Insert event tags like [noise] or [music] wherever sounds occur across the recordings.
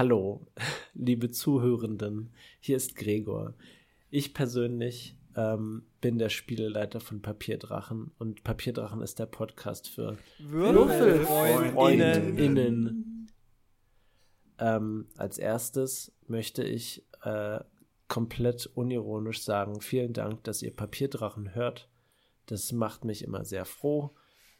hallo, [laughs] liebe Zuhörenden, hier ist Gregor. Ich persönlich ähm, bin der Spieleleiter von Papierdrachen und Papierdrachen ist der Podcast für Würfelfreundinnen. Ähm, als erstes möchte ich äh, komplett unironisch sagen, vielen Dank, dass ihr Papierdrachen hört. Das macht mich immer sehr froh.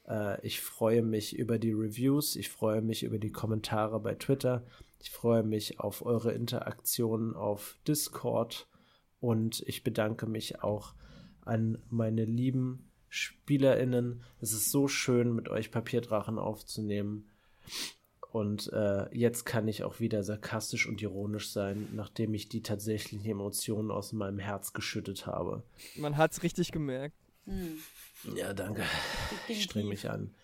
Äh, ich freue mich über die Reviews, ich freue mich über die Kommentare bei Twitter, ich freue mich auf eure Interaktionen auf Discord und ich bedanke mich auch an meine lieben SpielerInnen. Es ist so schön, mit euch Papierdrachen aufzunehmen. Und äh, jetzt kann ich auch wieder sarkastisch und ironisch sein, nachdem ich die tatsächlichen Emotionen aus meinem Herz geschüttet habe. Man hat es richtig gemerkt. Hm. Ja, danke. Ich streng mich an.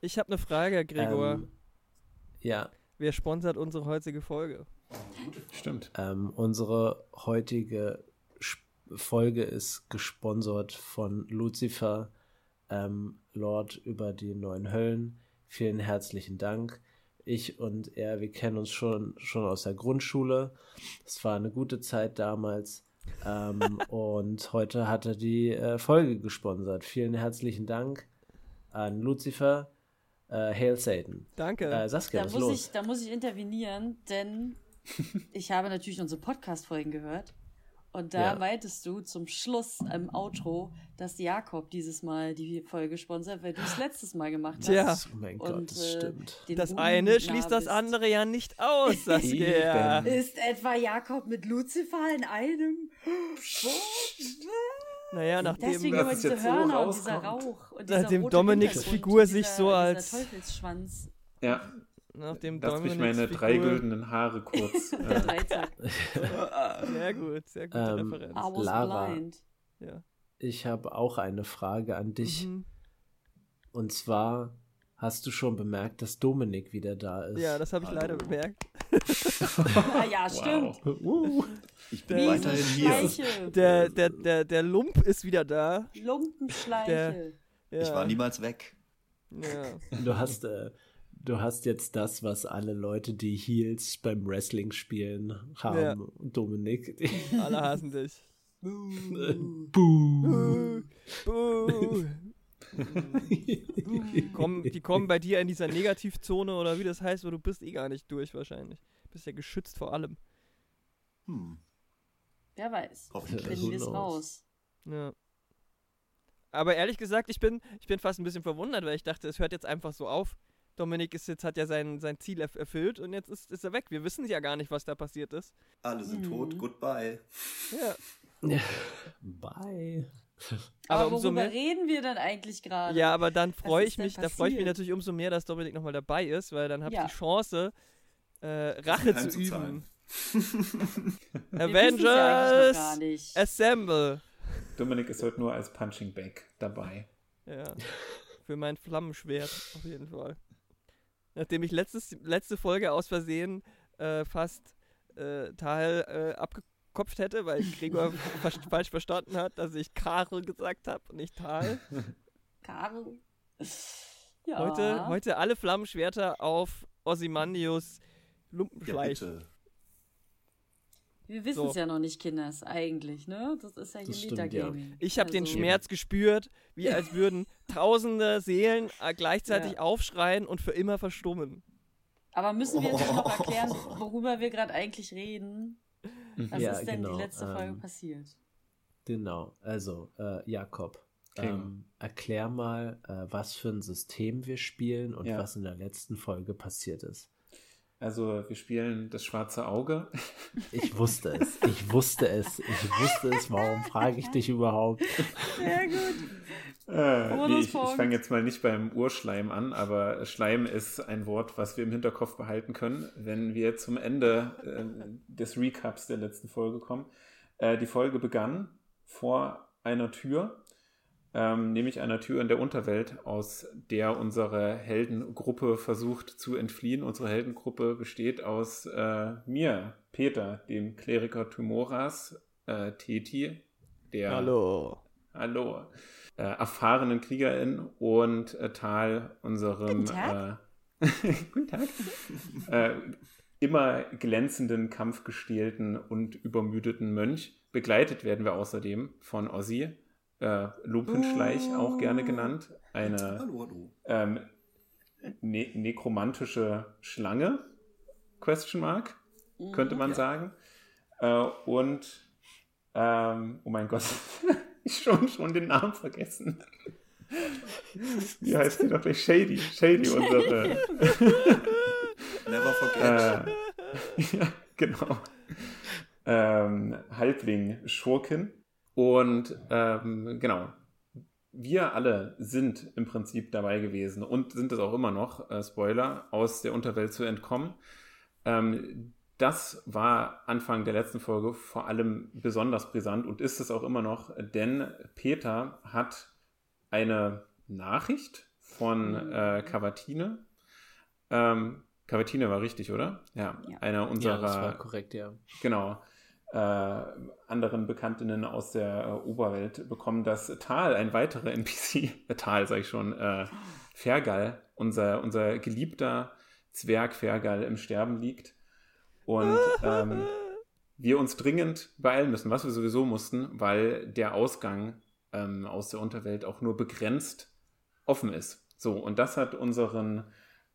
Ich habe eine Frage, Gregor. Ähm, ja. Wer sponsert unsere heutige Folge? Stimmt. Ähm, unsere heutige Folge ist gesponsert von Lucifer, ähm, Lord über die neuen Höllen. Vielen herzlichen Dank. Ich und er, wir kennen uns schon, schon aus der Grundschule. Es war eine gute Zeit damals. ähm, [laughs] und heute hat er die äh, Folge gesponsert. Vielen herzlichen Dank an Lucifer. Äh, Hail Satan. Danke. Äh, Saskia, da, muss los? Ich, da muss ich intervenieren, denn [laughs] ich habe natürlich unsere Podcast-Folgen gehört. Und da ja. meintest du zum Schluss im Outro, dass Jakob dieses Mal die Folge sponsert, weil du es letztes Mal gemacht hast. Ja. Oh mein Gott, und, das stimmt. Äh, das eine schließt das andere ja nicht aus, [laughs] Saskia. Ist etwa Jakob mit Lucifer in einem? [gasps] Naja, nachdem Deswegen immer diese Hörner so und dieser Rauch. Und nachdem Dominiks Figur sich so als. Teufelsschwanz. Ja, Nachdem Lass mich meine Figur... drei güldenen Haare kurz. [laughs] äh. [laughs] sehr gut, sehr gute ähm, Referenz. Lara, ja. ich habe auch eine Frage an dich. Mhm. Und zwar, hast du schon bemerkt, dass Dominik wieder da ist? Ja, das habe ich Hallo. leider bemerkt. [laughs] ah, ja, stimmt. Wow. Ich bin weiterhin hier. Der, der, der, der Lump ist wieder da. Lumpenschleiche. Der, ja. Ich war niemals weg. Ja. Du hast... Äh, du hast jetzt das, was alle Leute, die Heels beim Wrestling spielen, haben. Ja. Dominik. Alle hassen dich. Buh. Buh. Buh. Komm, die kommen bei dir in dieser Negativzone oder wie das heißt, wo du bist eh gar nicht durch wahrscheinlich. Bist ja geschützt vor allem. Hm. Wer weiß. Hoffentlich finden wir es raus. Ja. Aber ehrlich gesagt, ich bin, ich bin fast ein bisschen verwundert, weil ich dachte, es hört jetzt einfach so auf. Dominik ist jetzt, hat ja sein, sein Ziel erfüllt und jetzt ist, ist er weg. Wir wissen ja gar nicht, was da passiert ist. Alle sind mhm. tot, goodbye. Ja. ja. Bye. Aber, aber worüber mehr, reden wir dann eigentlich gerade? Ja, aber dann freue ich mich, da freue ich mich natürlich umso mehr, dass Dominik nochmal dabei ist, weil dann habe ich ja. die Chance, äh, Rache zu, üben. [laughs] Avengers Assemble. Dominik ist heute nur als Punching Bag dabei. Ja. Für mein Flammenschwert auf jeden Fall. Nachdem ich letztes, letzte Folge aus Versehen äh, fast äh, Tal äh, abgekopft hätte, weil Gregor [laughs] falsch verstanden hat, dass ich Karl gesagt habe und nicht Tal. [laughs] Karl. Ja. Heute, heute alle Flammenschwerter auf Ozymandius Lumpenschleich. Ja, wir wissen es so. ja noch nicht, Kinders, eigentlich, ne? Das ist ja hier Metagaming. Ja. Ich habe also. den Schmerz gespürt, wie als würden [laughs] tausende Seelen äh, gleichzeitig ja. aufschreien und für immer verstummen. Aber müssen wir jetzt oh. noch erklären, worüber wir gerade eigentlich reden? Mhm. Was ja, ist denn genau. die letzte Folge ähm, passiert? Genau, also äh, Jakob, ähm, erklär mal, äh, was für ein System wir spielen und was in der letzten Folge passiert ist. Also wir spielen das schwarze Auge. Ich wusste es. Ich wusste es. Ich wusste es. Warum frage ich dich überhaupt? Sehr gut. Äh, nee, ich, ich fange jetzt mal nicht beim Urschleim an, aber Schleim ist ein Wort, was wir im Hinterkopf behalten können, wenn wir zum Ende äh, des Recaps der letzten Folge kommen. Äh, die Folge begann vor einer Tür ähm, nämlich einer Tür in der Unterwelt, aus der unsere Heldengruppe versucht zu entfliehen. Unsere Heldengruppe besteht aus äh, mir, Peter, dem Kleriker Tumoras, äh, Teti, der Hallo. Hallo. Äh, erfahrenen Kriegerin und äh, Tal, unserem Guten Tag. Äh, [laughs] guten Tag. äh, immer glänzenden, kampfgestählten und übermüdeten Mönch. Begleitet werden wir außerdem von Ozzy, äh, Lumpenschleich auch gerne genannt, eine Hallo, hallo. ähm, ne nekromantische Schlange, Question Mark, könnte man sagen. Äh, und, ähm, oh mein Gott, [laughs] ich schon, schon den Namen vergessen. Wie heißt die doch gleich? Shady. Shady, unsere. [laughs] Never forget. Äh, [laughs] ja, genau. Ähm, Halbling Schurkin. Und ähm, genau, wir alle sind im Prinzip dabei gewesen und sind es auch immer noch, äh, Spoiler, aus der Unterwelt zu entkommen. Ähm, das war Anfang der letzten Folge vor allem besonders brisant und ist es auch immer noch, denn Peter hat eine Nachricht von äh, Cavatine. Ähm, Cavatine war richtig, oder? Ja, Ja. einer unserer Ja, das war korrekt, ja. genau, äh, anderen Bekanntinnen aus der äh, Oberwelt bekommen, dass Tal, ein weiterer NPC, [laughs] äh, Tal sage ich schon, äh, Fergal, unser, unser geliebter Zwerg Fergal im Sterben liegt und ähm, [laughs] wir uns dringend beeilen müssen, was wir sowieso mussten, weil der Ausgang ähm, aus der Unterwelt auch nur begrenzt offen ist. So, und das hat unseren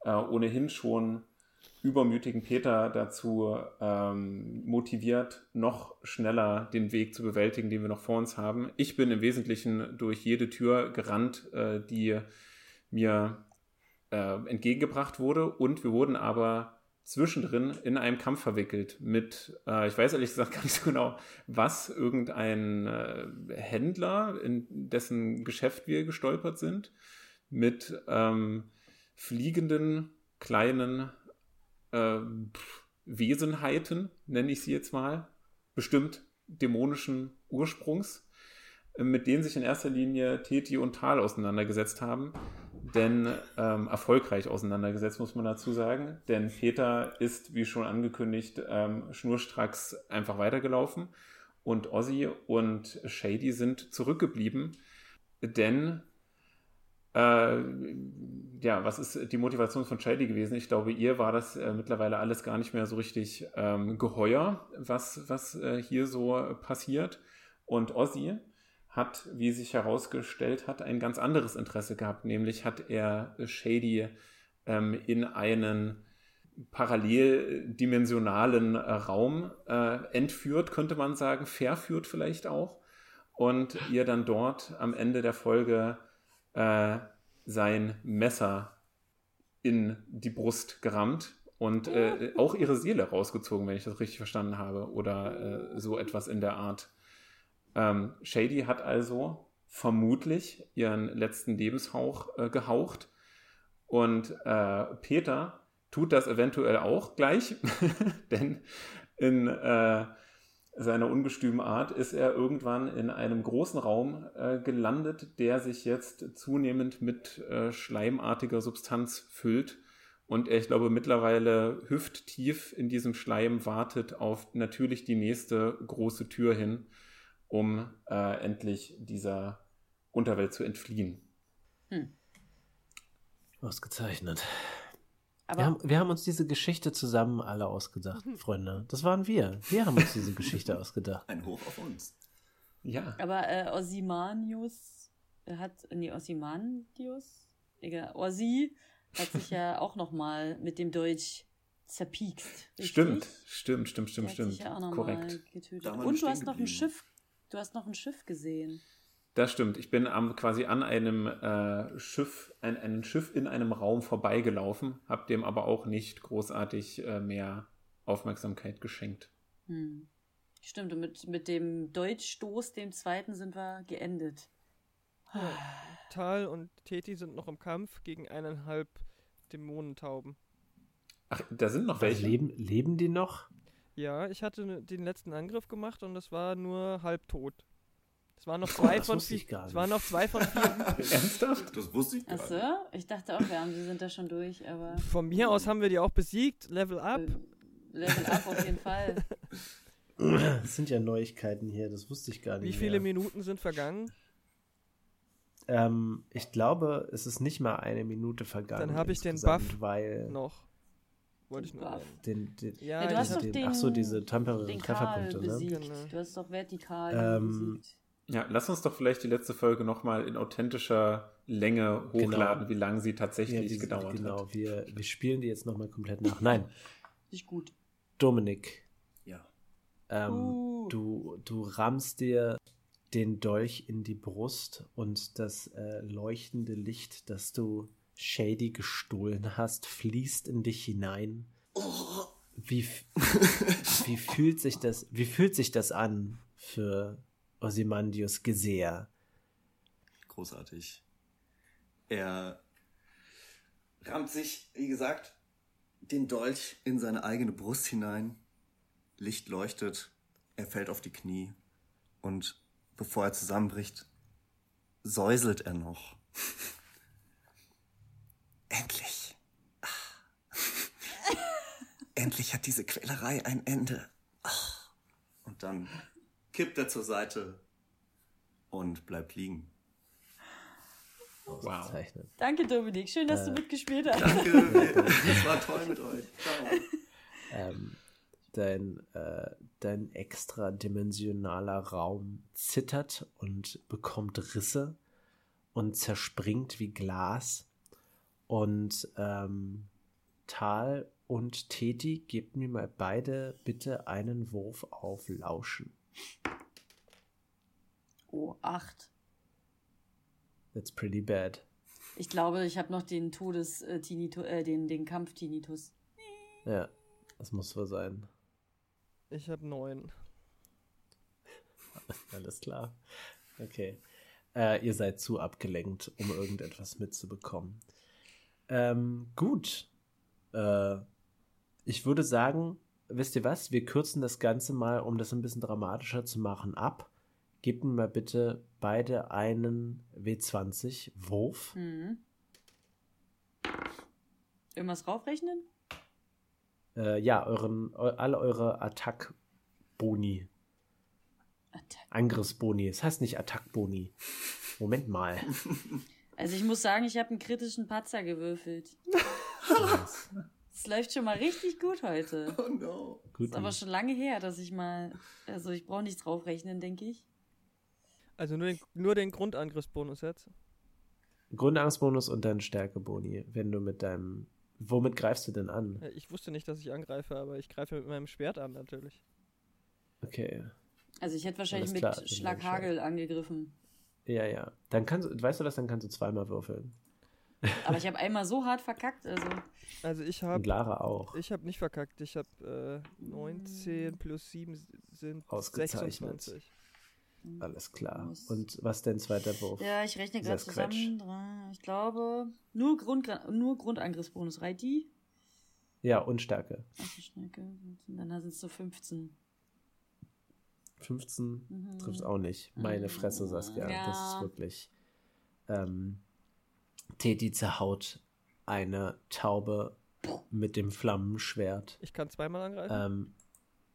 äh, ohnehin schon übermütigen Peter dazu ähm, motiviert, noch schneller den Weg zu bewältigen, den wir noch vor uns haben. Ich bin im Wesentlichen durch jede Tür gerannt, äh, die mir äh, entgegengebracht wurde und wir wurden aber zwischendrin in einem Kampf verwickelt mit, äh, ich weiß ehrlich gesagt gar nicht so genau, was irgendein äh, Händler, in dessen Geschäft wir gestolpert sind, mit ähm, fliegenden kleinen äh, Wesenheiten, nenne ich sie jetzt mal, bestimmt dämonischen Ursprungs, äh, mit denen sich in erster Linie Teti und Tal auseinandergesetzt haben. Denn ähm, erfolgreich auseinandergesetzt, muss man dazu sagen. Denn Peter ist, wie schon angekündigt, ähm, schnurstracks einfach weitergelaufen. Und Ozzy und Shady sind zurückgeblieben. Denn äh, ja, was ist die Motivation von Shady gewesen? Ich glaube, ihr war das äh, mittlerweile alles gar nicht mehr so richtig ähm, geheuer, was, was äh, hier so passiert. Und Ozzy hat, wie sich herausgestellt hat, ein ganz anderes Interesse gehabt. Nämlich hat er Shady ähm, in einen paralleldimensionalen äh, Raum äh, entführt, könnte man sagen, verführt vielleicht auch. Und ihr dann dort am Ende der Folge äh, sein Messer in die Brust gerammt und äh, auch ihre Seele rausgezogen, wenn ich das richtig verstanden habe, oder äh, so etwas in der Art. Ähm, Shady hat also vermutlich ihren letzten Lebenshauch äh, gehaucht und äh, Peter tut das eventuell auch gleich, [laughs] denn in äh, seiner ungestümen Art ist er irgendwann in einem großen Raum äh, gelandet, der sich jetzt zunehmend mit äh, schleimartiger Substanz füllt. Und er, ich glaube, mittlerweile hüfttief in diesem Schleim wartet auf natürlich die nächste große Tür hin, um äh, endlich dieser Unterwelt zu entfliehen. Ausgezeichnet. Aber Wir haben, wir haben uns diese Geschichte zusammen alle ausgedacht, Freunde. Das waren wir. Wir haben uns diese Geschichte [laughs] ausgedacht. Ein Hoch auf uns. Ja, Aber äh, Osimanius hat, nee, Osimanius, egal, Ozzy hat sich ja auch noch mal mit dem Deutsch zerpiekst. richtig? stimmt, stimmt, stimmt, stimmt, stimmt. ja Korrekt. Und du hast noch ein. Schiff, du hast noch ein Schiff gesehen. Das stimmt. Ich bin am, quasi an einem äh, Schiff, ein, ein Schiff in einem Raum vorbeigelaufen, habe dem aber auch nicht großartig äh, mehr Aufmerksamkeit geschenkt. Hm. Stimmt, und mit, mit dem Deutschstoß, dem zweiten, sind wir geendet. Ja, Tal und Teti sind noch im Kampf gegen eineinhalb Dämonentauben. Ach, da sind noch welche. leben, leben die noch? Ja, ich hatte ne- den letzten Angriff gemacht und es war nur halbtot. Es waren noch zwei das von wusste vier. ich gar Es waren nicht. noch zwei von vier. [laughs] Ernsthaft? Das wusste ich gar Achso, nicht. ich dachte auch, wir haben, sie sind da schon durch, aber Von mir aus haben wir die auch besiegt. Level up. äh, Level up auf jeden Fall. [laughs] Das sind ja Neuigkeiten hier, das wusste ich gar nicht. Wie viele mehr. Minuten sind vergangen? Ähm, ich glaube, es ist nicht mal eine Minute vergangen. Dann habe ich den Buff Weil, Noch. wollte ich nur. Den, den, Ja, Ja, du hast doch den, den, ach so, diese Karl Trefferpunkte, ne? besiegt. Genau. Du hast doch vertikal Ähm, besiegt. Ja, lass uns doch vielleicht die letzte Folge nochmal in authentischer Länge hochladen, Genau. wie lange sie tatsächlich Ja, gedauert genau, hat. wir, wir spielen die jetzt nochmal komplett nach. Nein, Nicht gut. Dominik, Ja. ähm, Uh. du, du rammst dir den Dolch in die Brust und das äh, leuchtende Licht, das du Shady gestohlen hast, fließt in dich hinein. Wie, f- [laughs] wie, fühlt sich das, wie fühlt sich das an für Ozymandius Geseher? Großartig. Er rammt sich, wie gesagt, den Dolch in seine eigene Brust hinein. Licht leuchtet. Er fällt auf die Knie. Und bevor er zusammenbricht, säuselt er noch. [laughs] Endlich. Ah. [laughs] Endlich hat diese Quälerei ein Ende. Ah. Und dann kippt er zur Seite und bleibt liegen. Ausgezeichnet. Danke, Dominik. Schön, dass Äh. du mitgespielt hast. [laughs] Danke, das war toll mit euch. Ciao. ähm, dein, äh, dein extradimensionaler Raum zittert und bekommt Risse und zerspringt wie Glas. Und ähm, Tal und Teti, gebt mir mal beide bitte einen Wurf auf Lauschen. Oh, acht. That's pretty bad. Ich glaube, ich habe noch den Todes äh, Tinnitus, äh, den, den Kampf-Tinnitus. Ja, das muss so sein. Ich habe neun. [laughs] Alles klar. Okay. Äh, ihr seid zu abgelenkt, um irgendetwas mitzubekommen. Ähm, gut. Äh, ich würde sagen, wisst ihr was? Wir kürzen das Ganze mal, um das ein bisschen dramatischer zu machen, ab. Gebt mir mal bitte beide einen W20-Wurf. Hm. Irgendwas draufrechnen? Äh, ja, euren, eu, alle eure Attack-Boni. Attack. Angriffsboni. Es heißt nicht Attack-Boni. Moment mal. [laughs] Also ich muss sagen, ich habe einen kritischen Patzer gewürfelt. [laughs] Es läuft schon mal richtig gut heute. [laughs] Oh no. Gut. Ist aber schon lange her, dass ich mal. Also ich brauche nicht draufrechnen, denke ich. Also nur den, nur den Grundangriffsbonus jetzt. Grundangstbonus und dann Stärkeboni, wenn du mit deinem. Womit greifst du denn an? Ich wusste nicht, dass ich angreife, aber ich greife mit meinem Schwert an natürlich. Okay. Also ich hätte wahrscheinlich mit klar, bin Schlaghagel angegriffen. Ja, ja. Dann kannst du, weißt du das, dann kannst du zweimal würfeln. Aber ich habe einmal so hart verkackt, also. Also ich Und habe Lara auch. ich habe nicht verkackt. Ich habe äh, 19 plus 7 sind Ausgezeichnet. 26. Alles klar. Und was denn zweiter Wurf? Ja, ich rechne gerade zusammen. Drei- Ich glaube, nur, Grund, nur Grundangriffsbonus. Reicht die? Ja, und Stärke. Ach, Schnecke. Dann sind es so 15. 15 Mhm. trifft auch nicht. Meine Fresse, Saskia. Ja. Das ist wirklich. Ähm, Teti zerhaut eine Taube mit dem Flammenschwert. Ich kann zweimal angreifen. Ähm,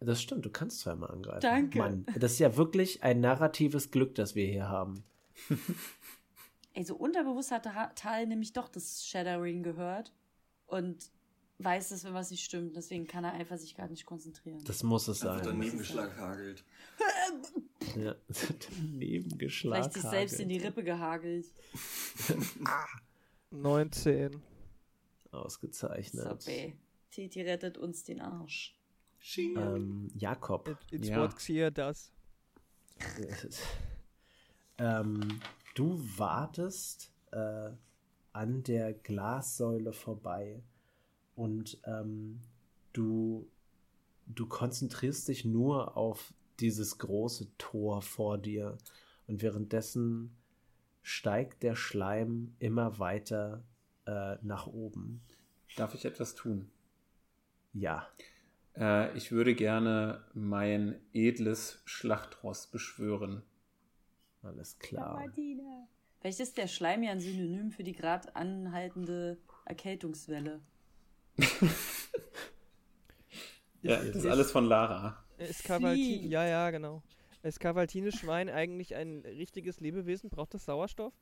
das stimmt, du kannst zweimal angreifen. Danke. Mann, das ist ja wirklich ein narratives Glück, das wir hier haben. [laughs] Ey, so unterbewusst hatte Ha- Tal nämlich doch das Shattering gehört und weiß es, wenn was nicht stimmt. Deswegen kann er einfach sich gar nicht konzentrieren. Das muss es sein. daneben geschlaghagelt. Ja. [laughs] Daneben geschlagen. Vielleicht sich selbst in die Rippe gehagelt. 19. Ausgezeichnet. So, ey. Titi rettet uns den Arsch. Ähm, Jakob. It, it's Ja. what Xia does. [laughs] ähm, du wartest äh, an der Glassäule vorbei und ähm, du, du konzentrierst dich nur auf dieses große Tor vor dir und währenddessen steigt der Schleim immer weiter äh, nach oben. Darf ich etwas tun? Ja, Äh, ich würde gerne mein edles Schlachtross beschwören. alles klar. Vielleicht ist der Schleim ja ein Synonym für die gerade anhaltende Erkältungswelle. Ja, das ist alles von Lara. Ist Cavalti Sie. ja, ja, genau. Ist Cavaltines Schwein eigentlich ein richtiges Lebewesen? Braucht das Sauerstoff?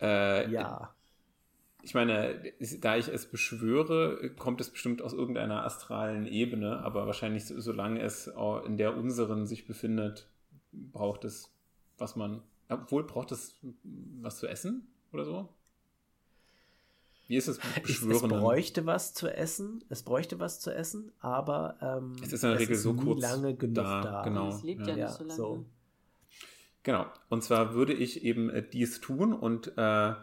Äh, Ja, ich meine, da ich es beschwöre, kommt es bestimmt aus irgendeiner astralen Ebene, aber wahrscheinlich, solange es in der unseren sich befindet, braucht es, was man, obwohl braucht es was zu essen oder so? Wie ist es mit Beschwören? Es bräuchte was zu essen, es bräuchte was zu essen, aber ähm, es ist in der Regel so kurz lange genug da. da. Genau. Es lebt ja, ja nicht so lange. So. Genau. Und zwar würde ich eben äh, dies tun und äh,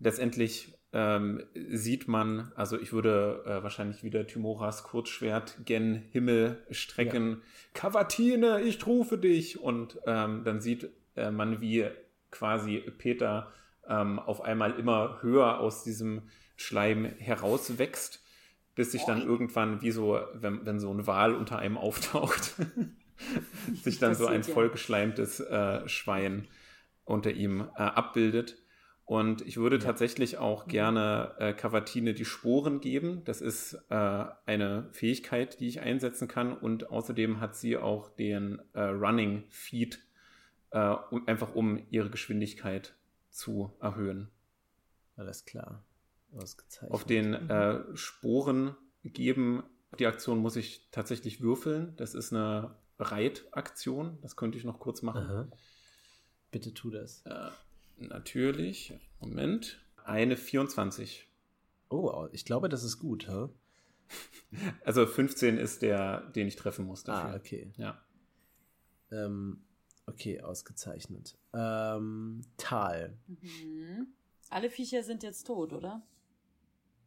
letztendlich ähm, sieht man, also ich würde äh, wahrscheinlich wieder Timoras Kurzschwert gen Himmel strecken. Ja. Kavatine, ich rufe dich! Und ähm, dann sieht äh, man, wie quasi Peter ähm, auf einmal immer höher aus diesem Schleim herauswächst, bis sich dann irgendwann, wie so, wenn, wenn so ein Wal unter einem auftaucht, [laughs] sich dann so ein ja. vollgeschleimtes äh, Schwein unter ihm äh, abbildet. Und ich würde ja. tatsächlich auch gerne äh, Cavatine die Sporen geben. Das ist äh, eine Fähigkeit, die ich einsetzen kann. Und außerdem hat sie auch den äh, Running Feed, äh, um, einfach um ihre Geschwindigkeit zu erhöhen. Alles klar. Ausgezeichnet. Auf den mhm. äh, Sporen geben, die Aktion muss ich tatsächlich würfeln. Das ist eine Reitaktion. Das könnte ich noch kurz machen. Aha. Bitte tu das. Äh, natürlich. Moment. Eine 24. Oh, ich glaube, das ist gut, hä? Also 15 ist der, den ich treffen muss dafür. Ah, okay. Ja. Ähm, okay, ausgezeichnet. Ähm, Tal. Mhm. Alle Viecher sind jetzt tot, oder?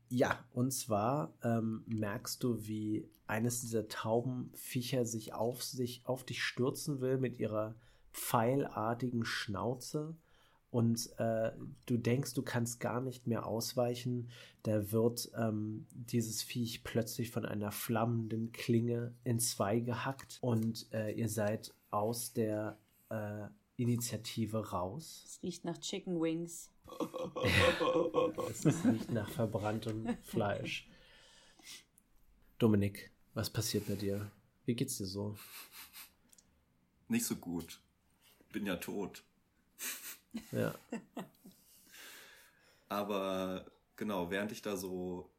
Ja, und zwar ähm, merkst du, wie eines dieser Taubenviecher sich auf sich auf dich stürzen will mit ihrer pfeilartigen Schnauze und äh, du denkst, du kannst gar nicht mehr ausweichen. Da wird ähm, dieses Viech plötzlich von einer flammenden Klinge in zwei gehackt und äh, ihr seid aus der äh, Initiative raus. Es riecht nach Chicken Wings. [laughs] es riecht nach verbranntem Fleisch. Dominik, was passiert bei dir? Wie geht's dir so? Nicht so gut. Bin ja tot. Ja. [laughs] Aber genau, während ich da so,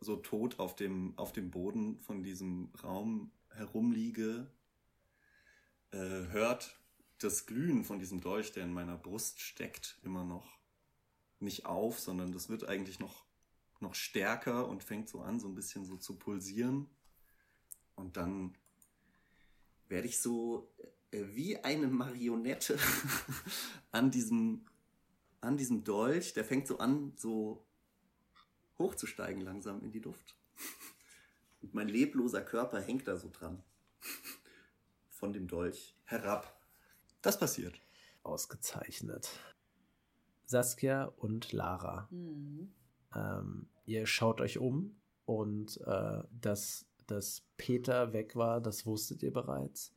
so tot auf dem, auf dem Boden von diesem Raum herumliege, äh, hört das Glühen von diesem Dolch, der in meiner Brust steckt, immer noch nicht auf, sondern das wird eigentlich noch, noch stärker und fängt so an, so ein bisschen so zu pulsieren. Und dann werde ich so äh, wie eine Marionette [laughs] an diesem, an diesem Dolch, der fängt so an, so hochzusteigen langsam in die Luft. [laughs] Und mein lebloser Körper hängt da so dran. [laughs] Von dem Dolch herab. Das passiert. Ausgezeichnet. Saskia und Lara. Mhm. Ähm, ihr schaut euch um und äh, dass, dass Peter weg war, das wusstet ihr bereits.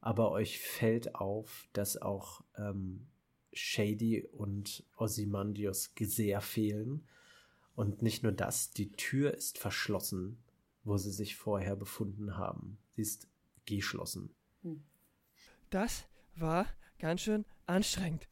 Aber euch fällt auf, dass auch ähm, Shady und Ozymandius sehr fehlen. Und nicht nur das, die Tür ist verschlossen, wo sie sich vorher befunden haben. Sie ist geschlossen. Hm. Das war ganz schön anstrengend.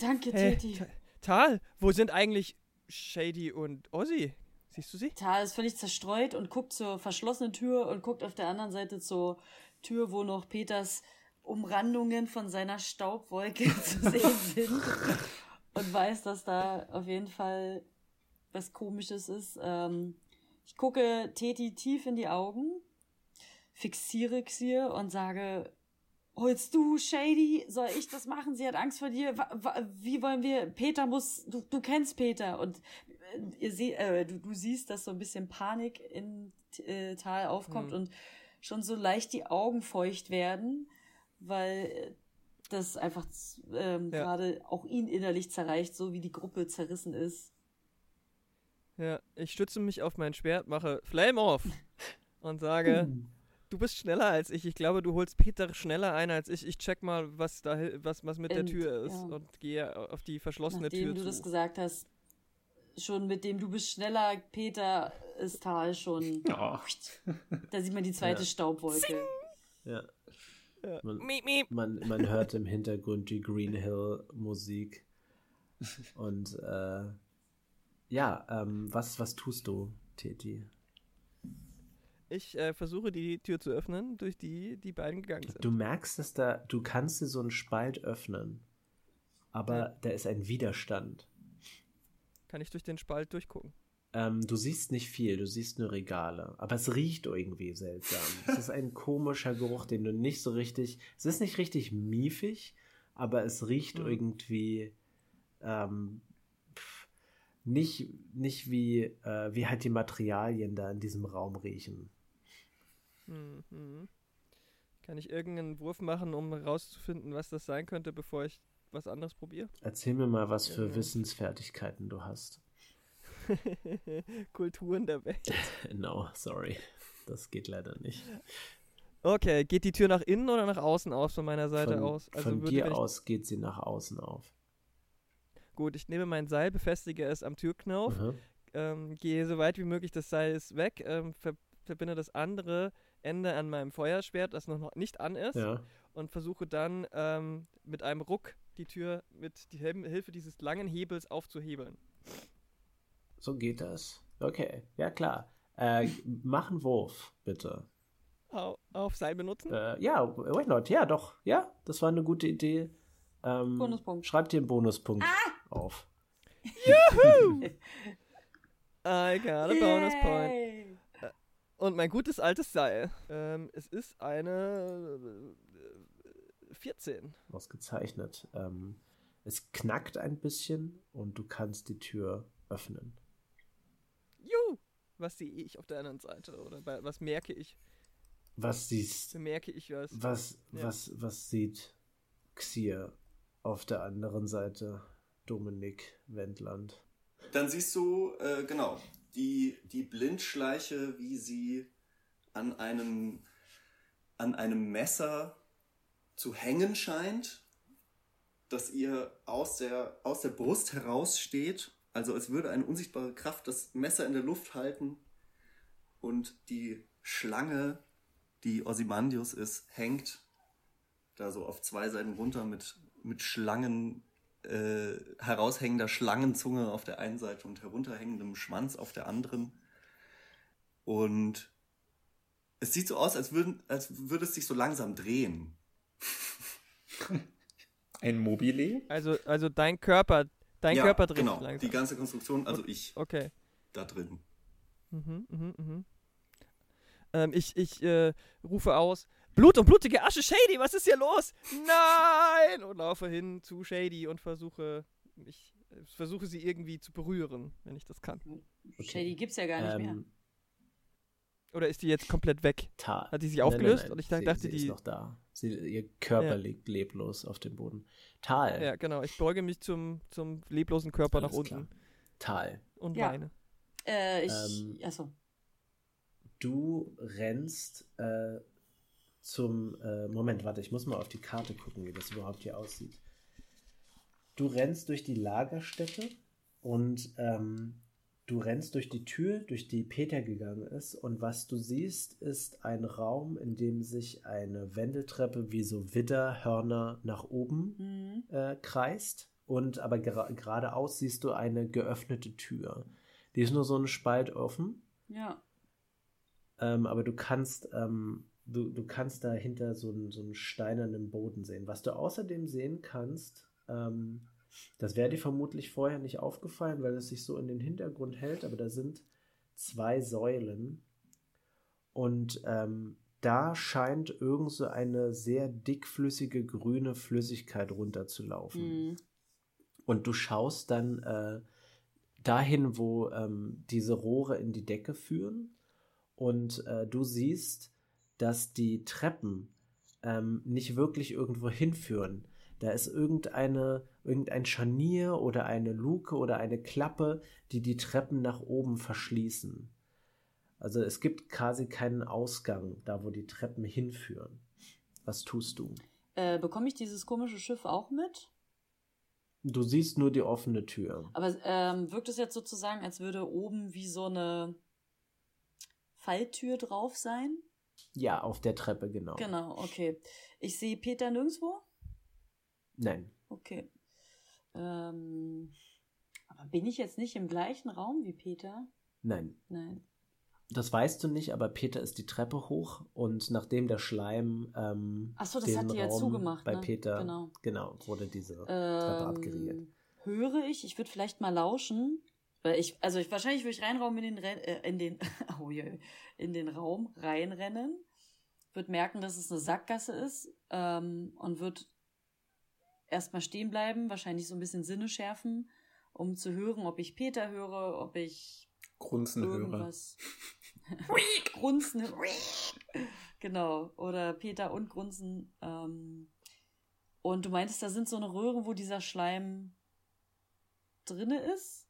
Danke, hey, Titi. Tal, wo sind eigentlich Shady und Ozzy? Siehst du sie? Tal ist völlig zerstreut und guckt zur verschlossenen Tür und guckt auf der anderen Seite zur Tür, wo noch Peters Umrandungen von seiner Staubwolke [laughs] zu sehen sind. und weiß, dass da auf jeden Fall was Komisches ist. Ähm, ich gucke Teti tief in die Augen, fixiere Xier und sage, holst du Shady? Soll ich das machen? Sie hat Angst vor dir. Wie wollen wir? Peter muss, du, du kennst Peter und äh, ihr seht, äh, du, du siehst, dass so ein bisschen Panik in äh, Tal aufkommt mhm. und schon so leicht die Augen feucht werden, weil das einfach ähm, ja. gerade auch ihn innerlich zerreicht, so wie die Gruppe zerrissen ist. Ja, ich stütze mich auf mein Schwert, mache Flame off [laughs] und sage, du bist schneller als ich. Ich glaube, du holst Peter schneller ein als ich. Ich check mal, was da was, was mit und, der Tür ist ja. und gehe auf die verschlossene Nachdem Tür Nachdem du zu. das gesagt hast, schon mit dem du bist schneller, Peter, ist Tal schon. [laughs] Oh. Da sieht man die zweite ja. Staubwolke. Ja. ja. Man, man, man, hört im Hintergrund die Green Hill Musik. Und äh, Ja, ähm, was, was tust du, Teti? Ich äh, versuche die Tür zu öffnen, durch die die beiden gegangen sind. Du merkst, dass da, du kannst dir so einen Spalt öffnen, aber Ja. da ist ein Widerstand. Kann ich durch den Spalt durchgucken? Ähm, du siehst nicht viel, du siehst nur Regale, aber es riecht irgendwie seltsam. [laughs] es ist ein komischer Geruch, den du nicht so richtig, es ist nicht richtig miefig, aber es riecht Mhm. irgendwie ähm, nicht, nicht wie, äh, wie halt die Materialien da in diesem Raum riechen. Hm, hm. Kann ich irgendeinen Wurf machen, um herauszufinden, was das sein könnte, bevor ich was anderes probiere? Erzähl mir mal, was für Ja. Wissensfertigkeiten du hast. [laughs] Kulturen der Welt. [laughs] No, sorry. Das geht leider nicht. Okay, geht die Tür nach innen oder nach außen aus von meiner Seite von, aus? Also von würde, dir aus geht sie nach außen auf. Gut, ich nehme mein Seil, befestige es am Türknauf, Mhm. ähm, gehe so weit wie möglich das Seil ist weg, ähm, ver verbinde das andere Ende an meinem Feuerschwert, das noch nicht an ist, Ja. und versuche dann ähm, mit einem Ruck die Tür mit die Hilfe dieses langen Hebels aufzuhebeln. So geht das. Okay, ja klar. Äh, mach einen Wurf, bitte. Au auf Seil benutzen? Äh, ja, why not? Ja, doch. Ja, das war eine gute Idee. Ähm, Bonuspunkt. Schreib dir einen Bonuspunkt auf. [laughs] I got a bonus point. Und mein gutes altes Seil. Ähm, es ist eine äh, 14. Ausgezeichnet. Ähm, es knackt ein bisschen und du kannst die Tür öffnen. Juhu! Was sehe ich auf der anderen Seite? Oder bei, was merke ich? Was siehst Bemerke ich was? was, Ja. was, was sieht Xier auf der anderen Seite? Dominik Wendland. Dann siehst du, äh, genau, die, die Blindschleiche, wie sie an einem, an einem Messer zu hängen scheint, das ihr aus der, aus der Brust heraussteht, also als würde eine unsichtbare Kraft das Messer in der Luft halten und die Schlange, die Ozymandius ist, hängt da so auf zwei Seiten runter mit, mit Schlangen, äh, heraushängender Schlangenzunge auf der einen Seite und herunterhängendem Schwanz auf der anderen. Und es sieht so aus, als, würden, als würde es sich so langsam drehen. [laughs] Ein Mobile? Also, also dein Körper, dein ja, Körper dreht genau, sich langsam. die ganze Konstruktion, also ich Okay. da drin. Mhm, mhm, mhm. Ähm, ich ich äh, rufe aus, Blut und blutige Asche, Shady, was ist hier los? Nein! Und laufe hin zu Shady und versuche, mich, äh, versuche sie irgendwie zu berühren, wenn ich das kann. Shady gibt's ja gar nicht mehr. Ähm, Oder ist die jetzt komplett weg? Ta Hat die sich Nein, nein, aufgelöst? nein. Und ich sie, dachte, sie ist die- noch da. Sie, ihr Körper Ja. liegt leblos auf dem Boden. Tal. Ja, genau. Ich beuge mich zum, zum leblosen Körper nach Alles unten klar. Tal. und Ja. weine. Äh, ich. Ähm, achso. Du rennst äh, zum. Äh, Moment, warte, ich muss mal auf die Karte gucken, wie das überhaupt hier aussieht. Du rennst durch die Lagerstätte und ähm, du rennst durch die Tür, durch die Peter gegangen ist. Und was du siehst, ist ein Raum, in dem sich eine Wendeltreppe wie so Widderhörner nach oben Mhm. äh, kreist. Und aber gera geradeaus siehst du eine geöffnete Tür. Die ist nur so ein Spalt offen. Ja. Ähm, aber du kannst, ähm, du, du kannst dahinter so einen, so einen steinernen Boden sehen. Was du außerdem sehen kannst, ähm, das wäre dir vermutlich vorher nicht aufgefallen, weil es sich so in den Hintergrund hält, aber da sind zwei Säulen und ähm, da scheint irgend so eine sehr dickflüssige grüne Flüssigkeit runterzulaufen. Mhm. Und du schaust dann äh, dahin, wo ähm, diese Rohre in die Decke führen. Und äh, du siehst, dass die Treppen ähm, nicht wirklich irgendwo hinführen. Da ist irgendeine, irgendein Scharnier oder eine Luke oder eine Klappe, die die Treppen nach oben verschließen. Also es gibt quasi keinen Ausgang, da wo die Treppen hinführen. Was tust du? Äh, bekomme ich dieses komische Schiff auch mit? Du siehst nur die offene Tür. Aber ähm, wirkt es jetzt sozusagen, als würde oben wie so eine Falltür drauf sein? Ja, auf der Treppe, genau. Genau, okay. Ich sehe Peter nirgendwo? Nein. Okay. Ähm, Aber bin ich jetzt nicht im gleichen Raum wie Peter? Nein. Nein. Das weißt du nicht, aber Peter ist die Treppe hoch und nachdem der Schleim ähm, Ach so, das den hat die ja Raum zugemacht, bei ne? Peter Genau. genau wurde diese Treppe abgeriegelt. Ähm, höre ich, ich würde vielleicht mal lauschen, weil ich, also ich, wahrscheinlich würde ich reinraum in den, Ren- äh, in den, [laughs] oh je, in den Raum reinrennen, würde merken, dass es eine Sackgasse ist ähm, und würde erstmal stehen bleiben, wahrscheinlich so ein bisschen Sinne schärfen, um zu hören, ob ich Peter höre, ob ich Grunzen höre. irgendwas. [laughs] Grunzen. genau. Oder Peter und Grunzen. Ähm, und du meintest, da sind so eine Röhre, wo dieser Schleim drinne ist?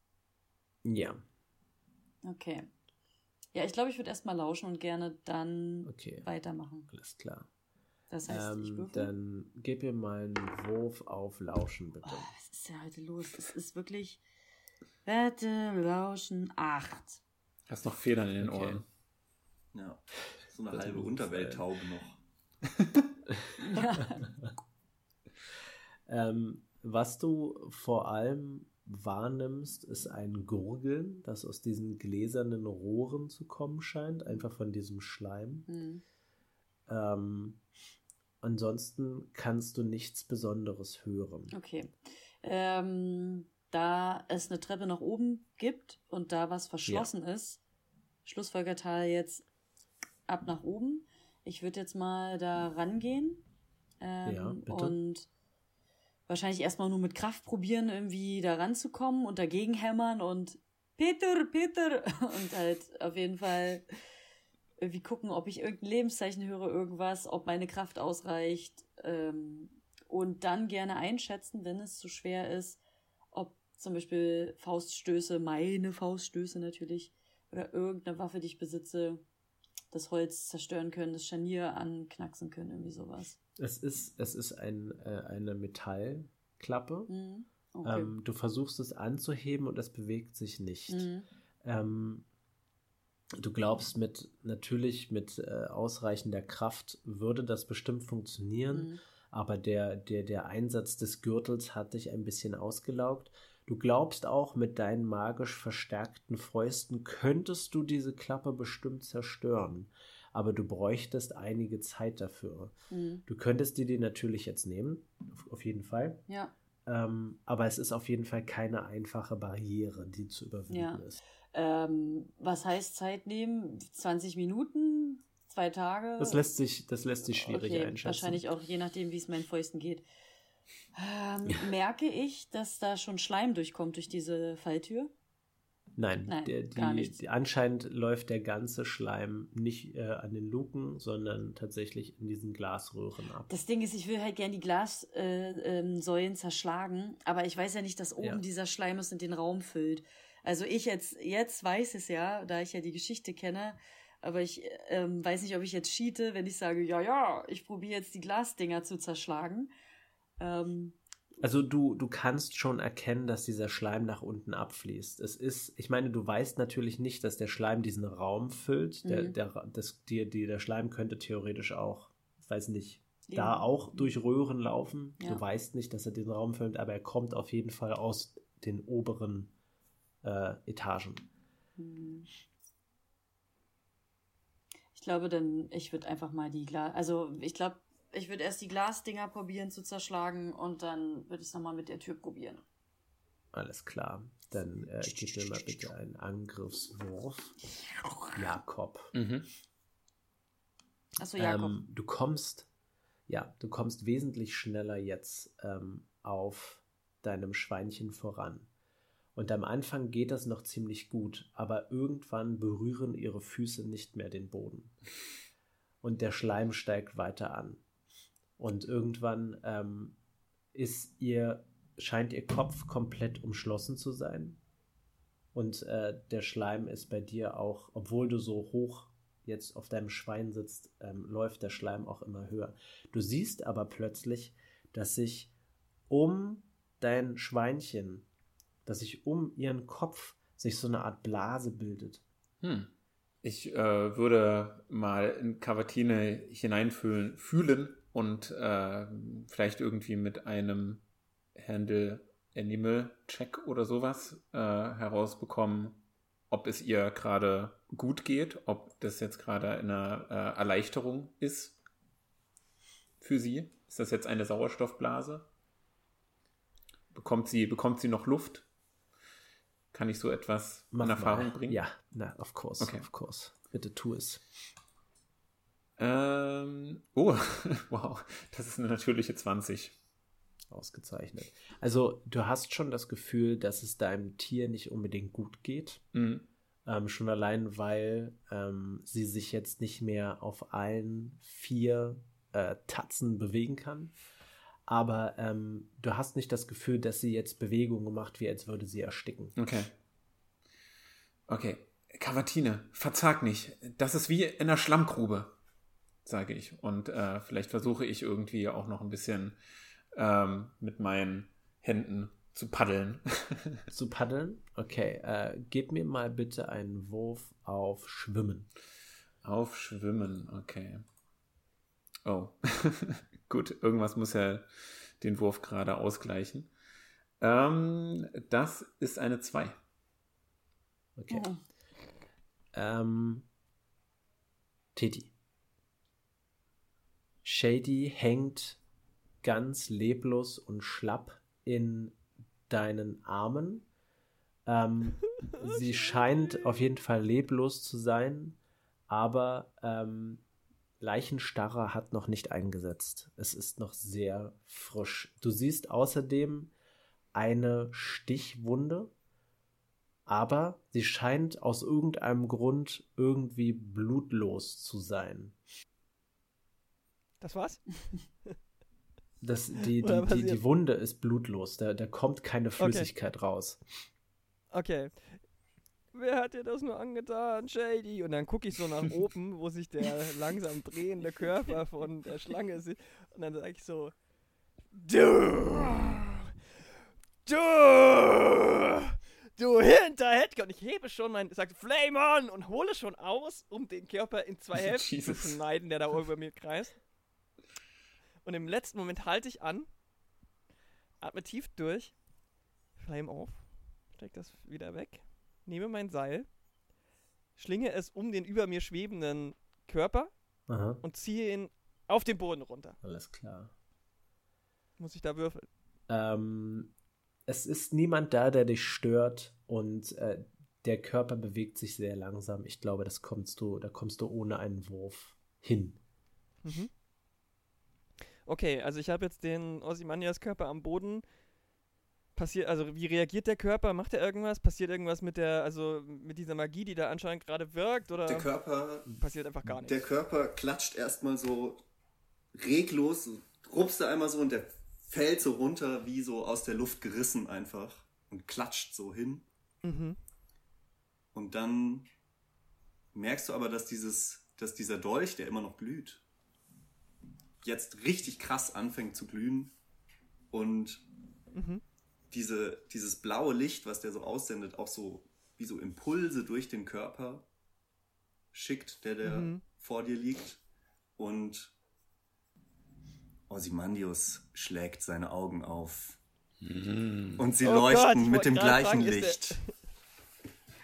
Ja, Okay. Ja, ich glaube, ich würde erstmal lauschen und gerne dann okay, weitermachen. alles klar. Das heißt, ich Ähm, würfel. dann gib mir mal einen Wurf auf Lauschen, bitte. Oh, was ist denn heute los? Es ist wirklich. Wette, lauschen, acht. Hast noch Federn in den Okay. Ohren. Ja. So eine Das halbe Unterwelttaube noch. [laughs] [laughs] Ähm, was du vor allem wahrnimmst, ist ein Gurgeln, das aus diesen gläsernen Rohren zu kommen scheint, einfach von diesem Schleim. Hm. Ähm, ansonsten kannst du nichts Besonderes hören. Okay. Ähm, da es eine Treppe nach oben gibt und da was verschlossen ist, Schlussfolgertal jetzt ab nach oben. Ich würde jetzt mal da rangehen ähm, Ja, bitte. und wahrscheinlich erstmal nur mit Kraft probieren, irgendwie da ranzukommen und dagegen hämmern und Peter, Peter [laughs] und halt auf jeden Fall irgendwie gucken, ob ich irgendein Lebenszeichen höre, irgendwas, ob meine Kraft ausreicht ähm, und dann gerne einschätzen, wenn es zu schwer ist, ob zum Beispiel Fauststöße, meine Fauststöße natürlich, oder irgendeine Waffe, die ich besitze, das Holz zerstören können, das Scharnier anknacksen können, irgendwie sowas. Es ist, es ist ein, äh, eine Metallklappe. Mhm. Okay. Ähm, du versuchst es anzuheben und es bewegt sich nicht. Mhm. Ähm, du glaubst mit natürlich mit äh, ausreichender Kraft würde das bestimmt funktionieren, Mhm. aber der, der, der Einsatz des Gürtels hat dich ein bisschen ausgelaugt. Du glaubst auch, mit deinen magisch verstärkten Fäusten könntest du diese Klappe bestimmt zerstören, aber du bräuchtest einige Zeit dafür. Mhm. Du könntest die dir natürlich jetzt nehmen, auf, auf jeden Fall. Ja. Ähm, aber es ist auf jeden Fall keine einfache Barriere, die zu überwinden Ja. ist. Ähm, was heißt Zeit nehmen? 20 Minuten? Zwei Tage? Das lässt sich, das lässt sich schwierig okay, einschätzen. Wahrscheinlich auch je nachdem, wie es meinen Fäusten geht. Ähm, [laughs] merke ich, dass da schon Schleim durchkommt durch diese Falltür? Nein, Nein, der, die, die, anscheinend läuft der ganze Schleim nicht äh, an den Luken, sondern tatsächlich in diesen Glasröhren ab. Das Ding ist, ich will halt gern die Glassäulen äh, ähm, zerschlagen, aber ich weiß ja nicht, dass oben Ja. dieser Schleim ist und den Raum füllt. Also ich jetzt, jetzt weiß es ja, da ich ja die Geschichte kenne, aber ich ähm, weiß nicht, ob ich jetzt cheate, wenn ich sage, ja, ja, ich probiere jetzt die Glasdinger zu zerschlagen. Ähm, Also du, du kannst schon erkennen, dass dieser Schleim nach unten abfließt. Es ist, ich meine, du weißt natürlich nicht, dass der Schleim diesen Raum füllt. Der, Mhm. der, das, die, die, der Schleim könnte theoretisch auch, weiß nicht, Ja. da auch durch Röhren laufen. Ja. Du weißt nicht, dass er den Raum füllt, aber er kommt auf jeden Fall aus den oberen äh, Etagen. Hm. Ich glaube, dann, ich würde einfach mal die Glas, also ich glaube, ich würde erst die Glasdinger probieren zu zerschlagen und dann würde ich es nochmal mit der Tür probieren. Alles klar. Dann äh, gib mir mal bitte einen Angriffswurf. Jakob. Mhm. Achso, Jakob. Ähm, du kommst, ja, du kommst wesentlich schneller jetzt ähm, auf deinem Schweinchen voran. Und am Anfang geht das noch ziemlich gut, aber irgendwann berühren ihre Füße nicht mehr den Boden. Und der Schleim steigt weiter an. Und irgendwann ähm, ist ihr, scheint ihr Kopf komplett umschlossen zu sein. Und äh, der Schleim ist bei dir auch, obwohl du so hoch jetzt auf deinem Schwein sitzt, ähm, läuft der Schleim auch immer höher. Du siehst aber plötzlich, dass sich um dein Schweinchen, dass sich um ihren Kopf sich so eine Art Blase bildet. Hm. Ich äh, würde mal in Cavatine hineinfühlen fühlen und äh, vielleicht irgendwie mit einem Handle Animal-Check oder sowas äh, herausbekommen, ob es ihr gerade gut geht, ob das jetzt gerade eine äh, Erleichterung ist für sie. Ist das jetzt eine Sauerstoffblase? Bekommt sie, bekommt sie noch Luft? Kann ich so etwas Mach in Erfahrung mal. bringen? Ja, na, of course, Okay. of course. Bitte tu es. Ähm, oh, [laughs] wow, das ist eine natürliche 20. Ausgezeichnet. Also, du hast schon das Gefühl, dass es deinem Tier nicht unbedingt gut geht. Mhm. Ähm, schon allein, weil ähm, sie sich jetzt nicht mehr auf allen vier äh, Tatzen bewegen kann. Aber ähm, du hast nicht das Gefühl, dass sie jetzt Bewegungen macht, wie als würde sie ersticken. Okay. Okay. Cavatine, verzag nicht. Das ist wie in einer Schlammgrube, sage ich. Und äh, vielleicht versuche ich irgendwie auch noch ein bisschen ähm, mit meinen Händen zu paddeln. [laughs] Zu paddeln? Okay, äh, gib mir mal bitte einen Wurf auf Schwimmen. Auf Schwimmen, okay. Oh, [laughs] gut, irgendwas muss ja den Wurf gerade ausgleichen. Ähm, das ist eine 2. Okay. Oh. Ähm, Titi. Shady hängt ganz leblos und schlapp in deinen Armen. Ähm, [laughs] sie scheint auf jeden Fall leblos zu sein, aber ähm, Leichenstarre hat noch nicht eingesetzt. Es ist noch sehr frisch. Du siehst außerdem eine Stichwunde, aber sie scheint aus irgendeinem Grund irgendwie blutlos zu sein. Das war's? [laughs] Das, die, die, die, die Wunde ist blutlos, da, da kommt keine Flüssigkeit raus. Okay. Wer hat dir das nur angetan, Shady? Und dann gucke ich so nach [laughs] oben, wo sich der langsam drehende Körper von der Schlange sieht. Und dann sage ich so: Du! Du! Du Hinterhältger! Und ich hebe schon mein, sage Flame on! Und hole schon aus, um den Körper in zwei [laughs] Hälften zu Jesus. schneiden, der da über mir kreist. Und im letzten Moment halte ich an, atme tief durch, Flame auf, steck das wieder weg, nehme mein Seil, schlinge es um den über mir schwebenden Körper Aha, und ziehe ihn auf den Boden runter. alles klar. Muss ich da würfeln? Ähm, es ist niemand da, der dich stört und äh, der Körper bewegt sich sehr langsam. Ich glaube, das kommst du, da kommst du ohne einen Wurf hin. Mhm. Okay, also ich habe jetzt den Ozymandias Körper am Boden. Passiert, also wie reagiert der Körper? Macht er irgendwas? Passiert irgendwas mit der, also mit dieser Magie, die da anscheinend gerade wirkt? Oder Der Körper, passiert einfach gar nichts? der Körper klatscht erstmal so reglos, rupst er einmal so und der fällt so runter, wie so aus der Luft gerissen einfach und klatscht so hin. Mhm. Und dann merkst du aber, dass dieses, dass dieser Dolch, der immer noch glüht, jetzt richtig krass anfängt zu glühen und Mhm. diese, dieses blaue Licht, was der so aussendet, auch so wie so Impulse durch den Körper schickt, der, der Mhm. vor dir liegt. Und Ozymandius schlägt seine Augen auf. Und sie Oh Gott, leuchten ich mit dem gleichen fragen, ist der- Licht,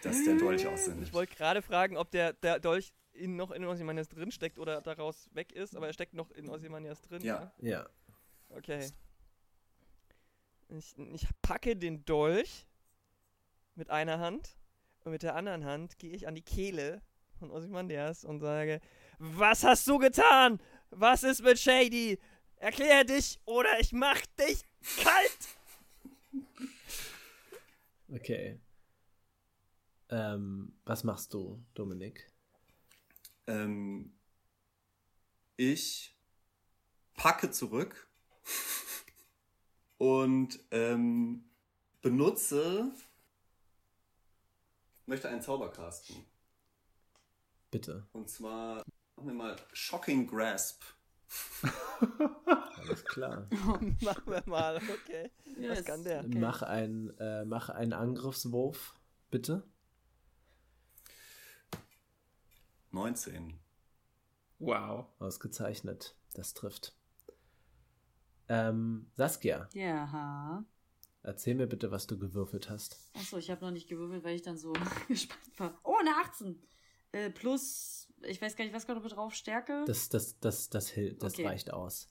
das der Dolch aussendet. Ich wollte gerade fragen, ob der, der Dolch in, noch in Ozymandias drin steckt oder daraus weg ist, aber er steckt noch in Ozymandias drin. Ja. Ja. Okay. Ich, ich packe den Dolch mit einer Hand und mit der anderen Hand gehe ich an die Kehle von Ozymandias und sage, was hast du getan? Was ist mit Shady? Erklär dich oder ich mach dich kalt! Okay. Ähm, was machst du, Dominik? Ähm, ich packe zurück [laughs] und ähm, benutze, möchte einen Zauber casten. Bitte. Und zwar machen wir mal Shocking Grasp. Alles klar. [laughs] Machen wir mal, okay. Was Yes. kann der? Okay. Mach, ein, äh, mach einen Angriffswurf, bitte. 19. Wow. Ausgezeichnet. Das trifft. Ähm, Saskia, Ja. Erzähl mir bitte, was du gewürfelt hast. Achso, ich habe noch nicht gewürfelt, weil ich dann so [laughs] gespannt war. Oh, eine 18. Äh, plus, ich weiß gar nicht, was kommt da drauf? Stärke? Das, das, das, das, das, das Okay. reicht aus.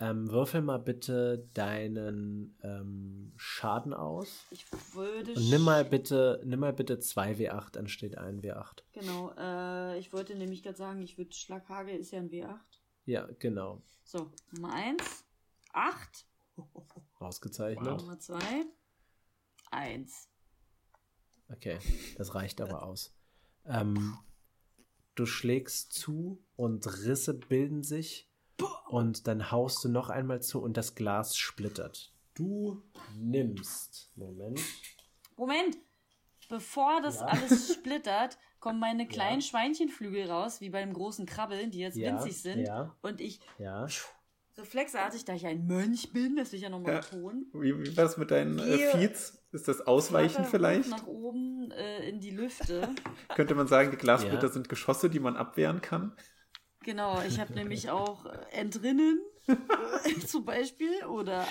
Ähm, würfel mal bitte deinen ähm, Schaden aus. Ich würde. Und nimm mal bitte, nimm mal bitte 2 W8 ansteht 1 W8. Genau, äh, ich wollte nämlich gerade sagen, ich würde Schlaghagel ist ja ein W8. Ja, genau. So, Nummer 1. 8. [laughs] Ausgezeichnet. Nummer 2. 1. Okay, das reicht aber aus. Ähm, du schlägst zu und Risse bilden sich und dann haust du noch einmal zu und das Glas splittert. Du nimmst, Moment, Moment! Bevor das Ja. alles [laughs] splittert, kommen meine kleinen Schweinchenflügel raus, wie beim großen Krabbeln, die jetzt Ja, winzig sind. ja. Und ich ja, reflexartig, da ich ein Mönch bin, das will ich ja nochmal Ja. betonen, Wie, wie war das mit deinen äh, Feeds? Ist das Ausweichen vielleicht? Nach oben äh, in die Lüfte. [laughs] Könnte man sagen, die Glassplitter Ja. sind Geschosse, die man abwehren kann? Genau, ich habe nämlich auch äh, Entrinnen [laughs] zum Beispiel oder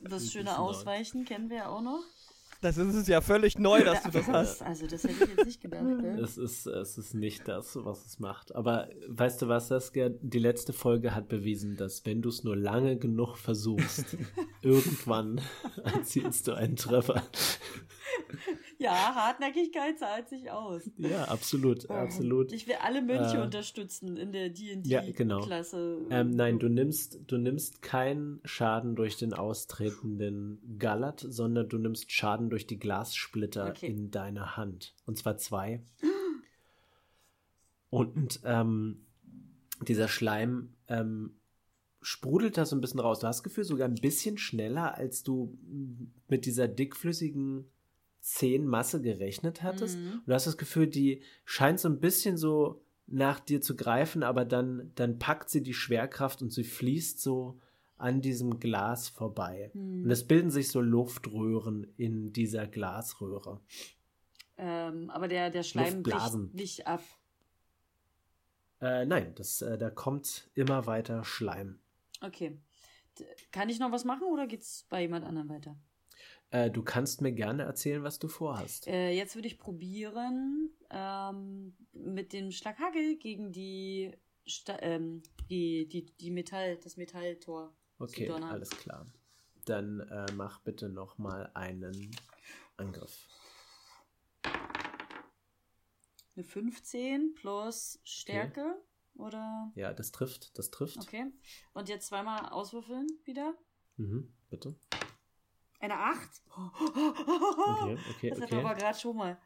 das schöne. Ausweichen kennen wir ja auch noch. Das ist es ja völlig neu, dass du das hast. Also das hätte ich jetzt nicht gedacht. Ne? es ist, es ist nicht das, was es macht. Aber weißt du was, Saskia? Die letzte Folge hat bewiesen, dass wenn du es nur lange genug versuchst, [laughs] irgendwann erzielst du einen Treffer. [laughs] Ja, Hartnäckigkeit zahlt sich aus. Ja, absolut, absolut. Ich will alle Mönche Äh, unterstützen in der Ja, genau. D&D-Klasse. Ähm, nein, du nimmst, du nimmst keinen Schaden durch den austretenden Gallat, sondern du nimmst Schaden durch die Glassplitter Okay. in deiner Hand. Und zwar zwei. [gasps] Und ähm, dieser Schleim ähm, sprudelt da so ein bisschen raus. Du hast das Gefühl, sogar ein bisschen schneller, als du mit dieser dickflüssigen Zehenmasse gerechnet hattest. Mhm. Und du hast das Gefühl, die scheint so ein bisschen so nach dir zu greifen, aber dann, dann packt sie die Schwerkraft und sie fließt so an diesem Glas vorbei. Hm. Und es bilden sich so Luftröhren in dieser Glasröhre. Ähm, aber der, der Schleim bricht nicht ab. Äh, nein, das, äh, da kommt immer weiter Schleim. Okay. Kann ich noch was machen oder geht's bei jemand anderem weiter? Äh, du kannst mir gerne erzählen, was du vorhast. Äh, jetzt würde ich probieren, ähm, mit dem Schlaghagel gegen die, Sta ähm, die, die, die Metall, das Metalltor Okay, zu donnern. alles klar. Dann äh, mach bitte noch mal einen Angriff. Eine 15 plus Stärke oder. Ja, das trifft, das trifft. Okay. Und jetzt zweimal auswürfeln wieder. Mhm, bitte. Eine 8. Okay, okay, Das hatten wir okay. aber gerade schon mal.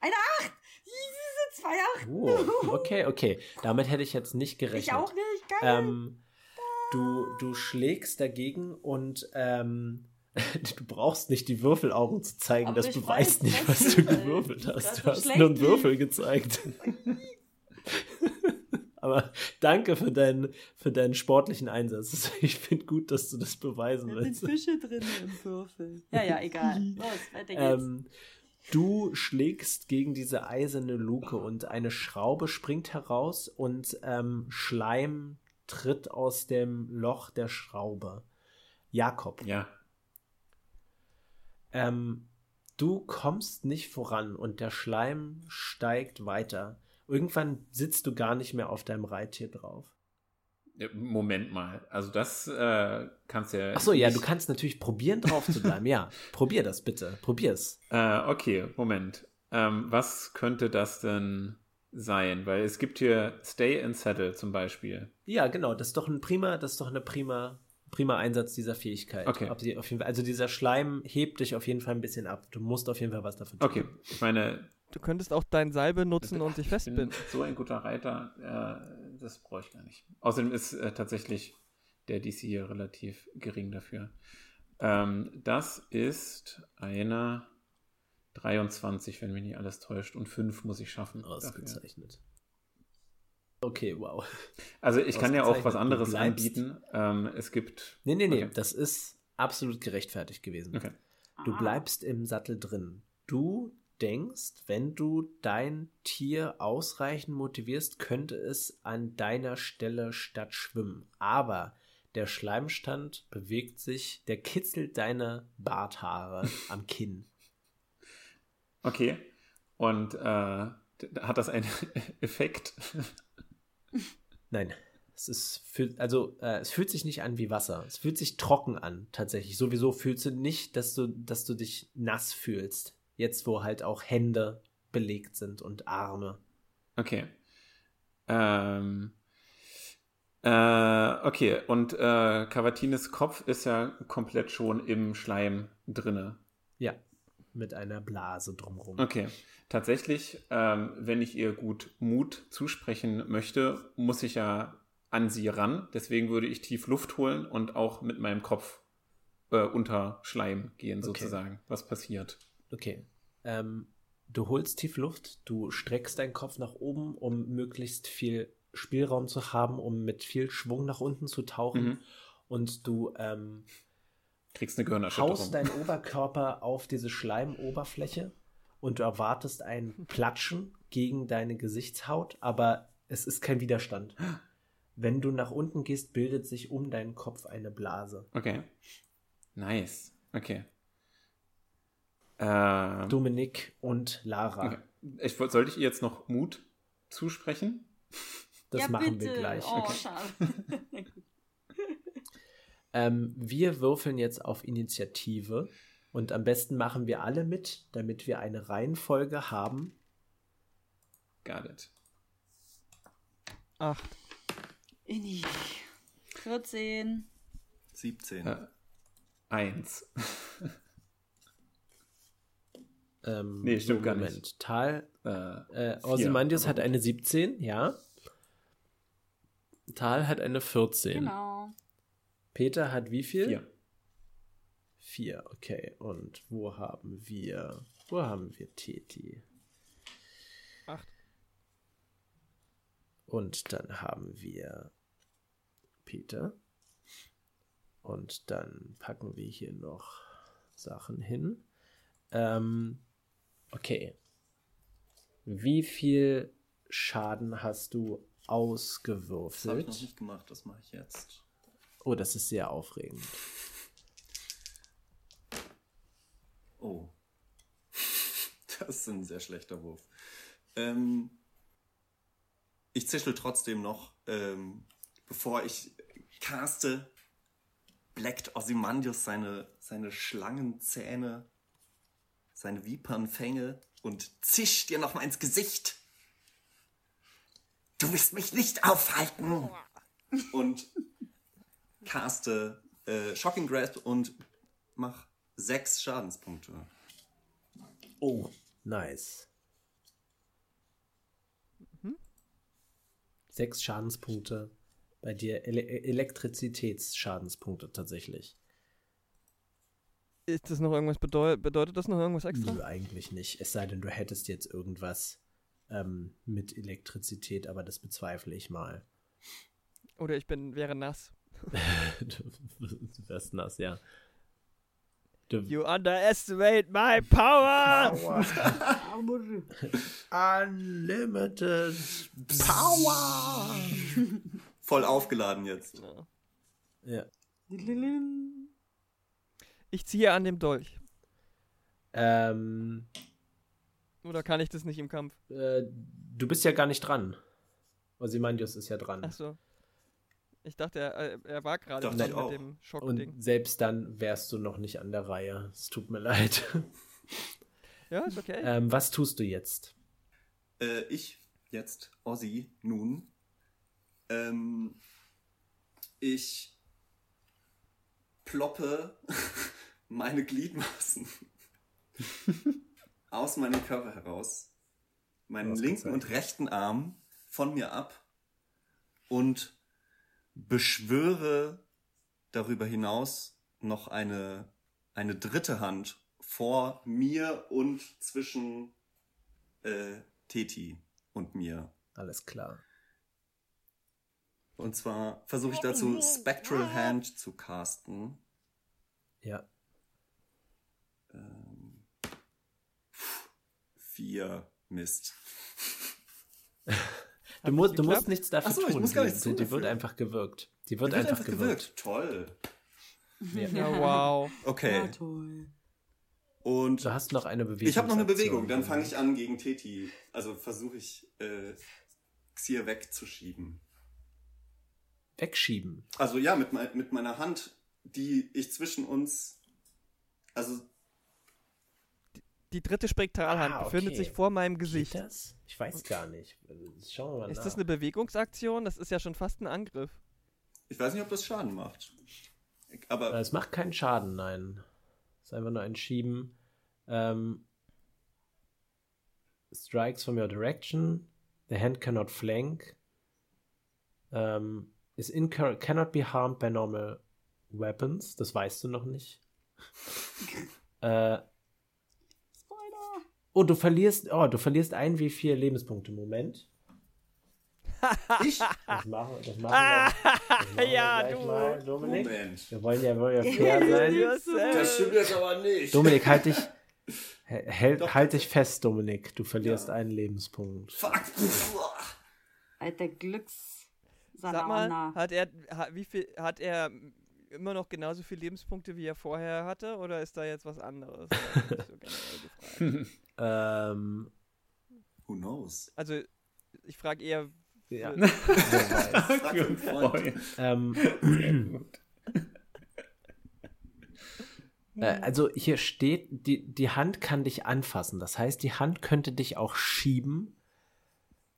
Eine 8! Diese zwei 8! Oh, okay, okay. Damit hätte ich jetzt nicht gerechnet. Ich auch nicht, geil! Ähm, du, du schlägst dagegen und ähm, [laughs] du brauchst nicht die Würfelaugen zu zeigen. Aber das ich beweist weiß, nicht, was du du- gewürfelt hast. Du hast nur einen Würfel gezeigt. Aber danke für deinen, für deinen sportlichen Einsatz. [laughs] Ich finde gut, dass du das beweisen Da sind willst. Fische drin im Würfel. Ja, ja, egal. [laughs] Los, weiter geht's. Ähm, du schlägst gegen diese eiserne Luke und eine Schraube springt heraus und ähm, Schleim tritt aus dem Loch der Schraube. Jakob, Ja. ähm, du kommst nicht voran und der Schleim steigt weiter. Irgendwann sitzt du gar nicht mehr auf deinem Reittier drauf. Moment mal. Also das äh, kannst ja. Achso, ja, du kannst natürlich probieren, drauf zu bleiben. Ja, [laughs] probier das bitte. Probier's. Äh, okay, Moment. Ähm, was könnte das denn sein? Weil es gibt hier Stay in Saddle zum Beispiel. Ja, genau, das ist doch ein prima, das ist doch eine prima, prima Einsatz dieser Fähigkeit. Okay. Die- Fall, also dieser Schleim hebt dich auf jeden Fall ein bisschen ab. Du musst auf jeden Fall was dafür tun. Okay, ich meine, Du könntest auch dein Seil benutzen und dich ich bin festbinden. so ein guter Reiter, äh, das brauche ich gar nicht. Außerdem ist äh, tatsächlich der DC hier relativ gering dafür. Ähm, das ist eine 23, wenn mich nicht alles täuscht, und 5 muss ich schaffen. Dafür. Ausgezeichnet. Okay, wow. Also ich kann ja auch was anderes anbieten. Ähm, es gibt. Nee, nee, nee, Okay. das ist absolut gerechtfertigt gewesen. Okay. Du Ah. bleibst im Sattel drin. Du denkst, wenn du dein Tier ausreichend motivierst, könnte es an deiner Stelle statt schwimmen. Aber Der Schleimstand bewegt sich, der kitzelt deine Barthaare [laughs] am Kinn. Okay. Und äh, hat das einen [laughs] Effekt? Nein. Es ist, also äh, es fühlt sich nicht an wie Wasser. Es fühlt sich trocken an, tatsächlich. Sowieso fühlst du nicht, dass du, dass du dich nass fühlst. Jetzt, wo halt auch Hände belegt sind und Arme. Okay. Ähm, äh, okay, und äh, Cavatines Kopf ist ja komplett schon im Schleim drinne. Ja, mit einer Blase drumherum. Okay. Tatsächlich, ähm, wenn ich ihr gut Mut zusprechen möchte, muss ich ja an sie ran. Deswegen würde ich tief Luft holen und auch mit meinem Kopf äh, unter Schleim gehen, sozusagen. Okay. Was passiert? Okay. Ähm, du holst tief Luft, du streckst deinen Kopf nach oben, um möglichst viel Spielraum zu haben, um mit viel Schwung nach unten zu tauchen. Mhm. Und du ähm, kriegst eine Gehirnerschütterung. Haust deinen [laughs] Oberkörper auf diese Schleimoberfläche und du erwartest ein Platschen gegen deine Gesichtshaut, aber es ist kein Widerstand. Wenn du nach unten gehst, bildet sich um deinen Kopf eine Blase. Okay. Nice. Okay. Ähm, Dominik und Lara. Okay. Ich, sollte ich ihr jetzt noch Mut zusprechen? Das ja, machen bitte. wir gleich. Oh, okay. [laughs] ähm, wir würfeln jetzt auf Initiative und am besten machen wir alle mit, damit wir eine Reihenfolge haben. Got it. Acht. Inni. 14. 17. Äh, eins. [laughs] ähm, nee, stimmt so, gar Moment. nicht. Tal, äh, äh, Ozymandius hat eine 17, ja. Tal hat eine 14. Genau. Peter hat wie viel? Vier. Vier, okay. Und wo haben wir, wo haben wir Teti? Acht. Und dann haben wir Peter. Und dann packen wir hier noch Sachen hin. Ähm, okay. Wie viel Schaden hast du ausgewürfelt? Das habe ich noch nicht gemacht, das mache ich jetzt. Oh, das ist sehr aufregend. Oh. [laughs] Das ist ein sehr schlechter Wurf. Ähm, ich zischel trotzdem noch, ähm, bevor ich caste, bleckt Ozymandius seine, seine Schlangenzähne, seine Vipernfänge und zischt dir nochmal ins Gesicht. Du wirst mich nicht aufhalten! Und caste äh, Shocking Grasp und mach sechs Schadenspunkte. Oh, nice. Mhm. Sechs Schadenspunkte. Bei dir Ele Elektrizitätsschadenspunkte tatsächlich. Ist das noch irgendwas bedeutet? Bedeutet das noch irgendwas extra? Nö, eigentlich nicht. Es sei denn, du hättest jetzt irgendwas ähm, mit Elektrizität, aber das bezweifle ich mal. Oder ich bin, wäre nass. [laughs] du wärst nass, ja. [laughs] You underestimate my power! power. [laughs] Unlimited Power! Voll aufgeladen jetzt. Ja. Ich ziehe an dem Dolch. Ähm. Oder kann ich das nicht im Kampf? Äh, du bist ja gar nicht dran. Ozymandius ist ja dran. Ach so. Ich dachte, er, er war gerade mit auch. dem Schockding. Und selbst dann wärst du noch nicht an der Reihe. Es tut mir leid. [laughs] Ja, ist okay. Ähm, was tust du jetzt? Äh, ich jetzt, Ozzy, nun. Ähm, ich ploppe meine Gliedmaßen [laughs] aus meinem Körper heraus, meinen linken und rechten Arm von mir ab und beschwöre darüber hinaus noch eine, eine dritte Hand vor mir und zwischen äh, Teti und mir. Alles klar. Und zwar versuche ich dazu Spectral Hand zu casten. Ja. Ähm, vier Mist. [laughs] Du, mu du musst nichts dafür so, ich tun. muss gar die, nichts die, wird dafür. einfach gewirkt. Die wird, Die wird einfach, gewirkt. Toll. Ja. Ja, wow. Okay. Ja, toll. Und Du hast noch eine Bewegung. ich habe noch eine Bewegung. Dann fange ich an gegen Teti. Also versuche ich, äh, Xier wegzuschieben. Wegschieben. Also ja, mit, mit meiner Hand, die ich zwischen uns. Also Die dritte Spektralhand Ah, befindet okay. sich vor meinem Geht Gesicht. das? Ich weiß gar nicht. Schauen wir mal Ist nach. das eine Bewegungsaktion? Das ist ja schon fast ein Angriff. ich weiß nicht, ob das Schaden macht. Aber Es macht keinen Schaden, nein. Es ist einfach nur ein Schieben. Ähm, strikes from your direction. The hand cannot flank. Ähm, is incur cannot be harmed by normal weapons. Das weißt du noch nicht. [laughs] äh. Oh, du verlierst. Oh, du verlierst ein wie vier Lebenspunkte. Moment. [laughs] ich. Das machen, das machen wir, das [laughs] machen wir Ja, gleich du. mal, Dominik. Moment. Wir wollen ja, wollen ja fair sein. Das stimmt jetzt aber nicht. Dominik, halt dich, [laughs] halt, Doch, halt dich fest, Dominik. Du verlierst Ja. einen Lebenspunkt. Fuck. Alter Glücks. Sag mal, hat er, hat, wie viel, hat er immer noch genauso viele Lebenspunkte, wie er vorher hatte? Oder ist da jetzt was anderes? Ähm, Who knows? Also, ich frage eher, ja. [laughs] Wer weiß. Ähm, [laughs] äh, also hier steht, die, die Hand kann dich anfassen. Das heißt, die Hand könnte dich auch schieben.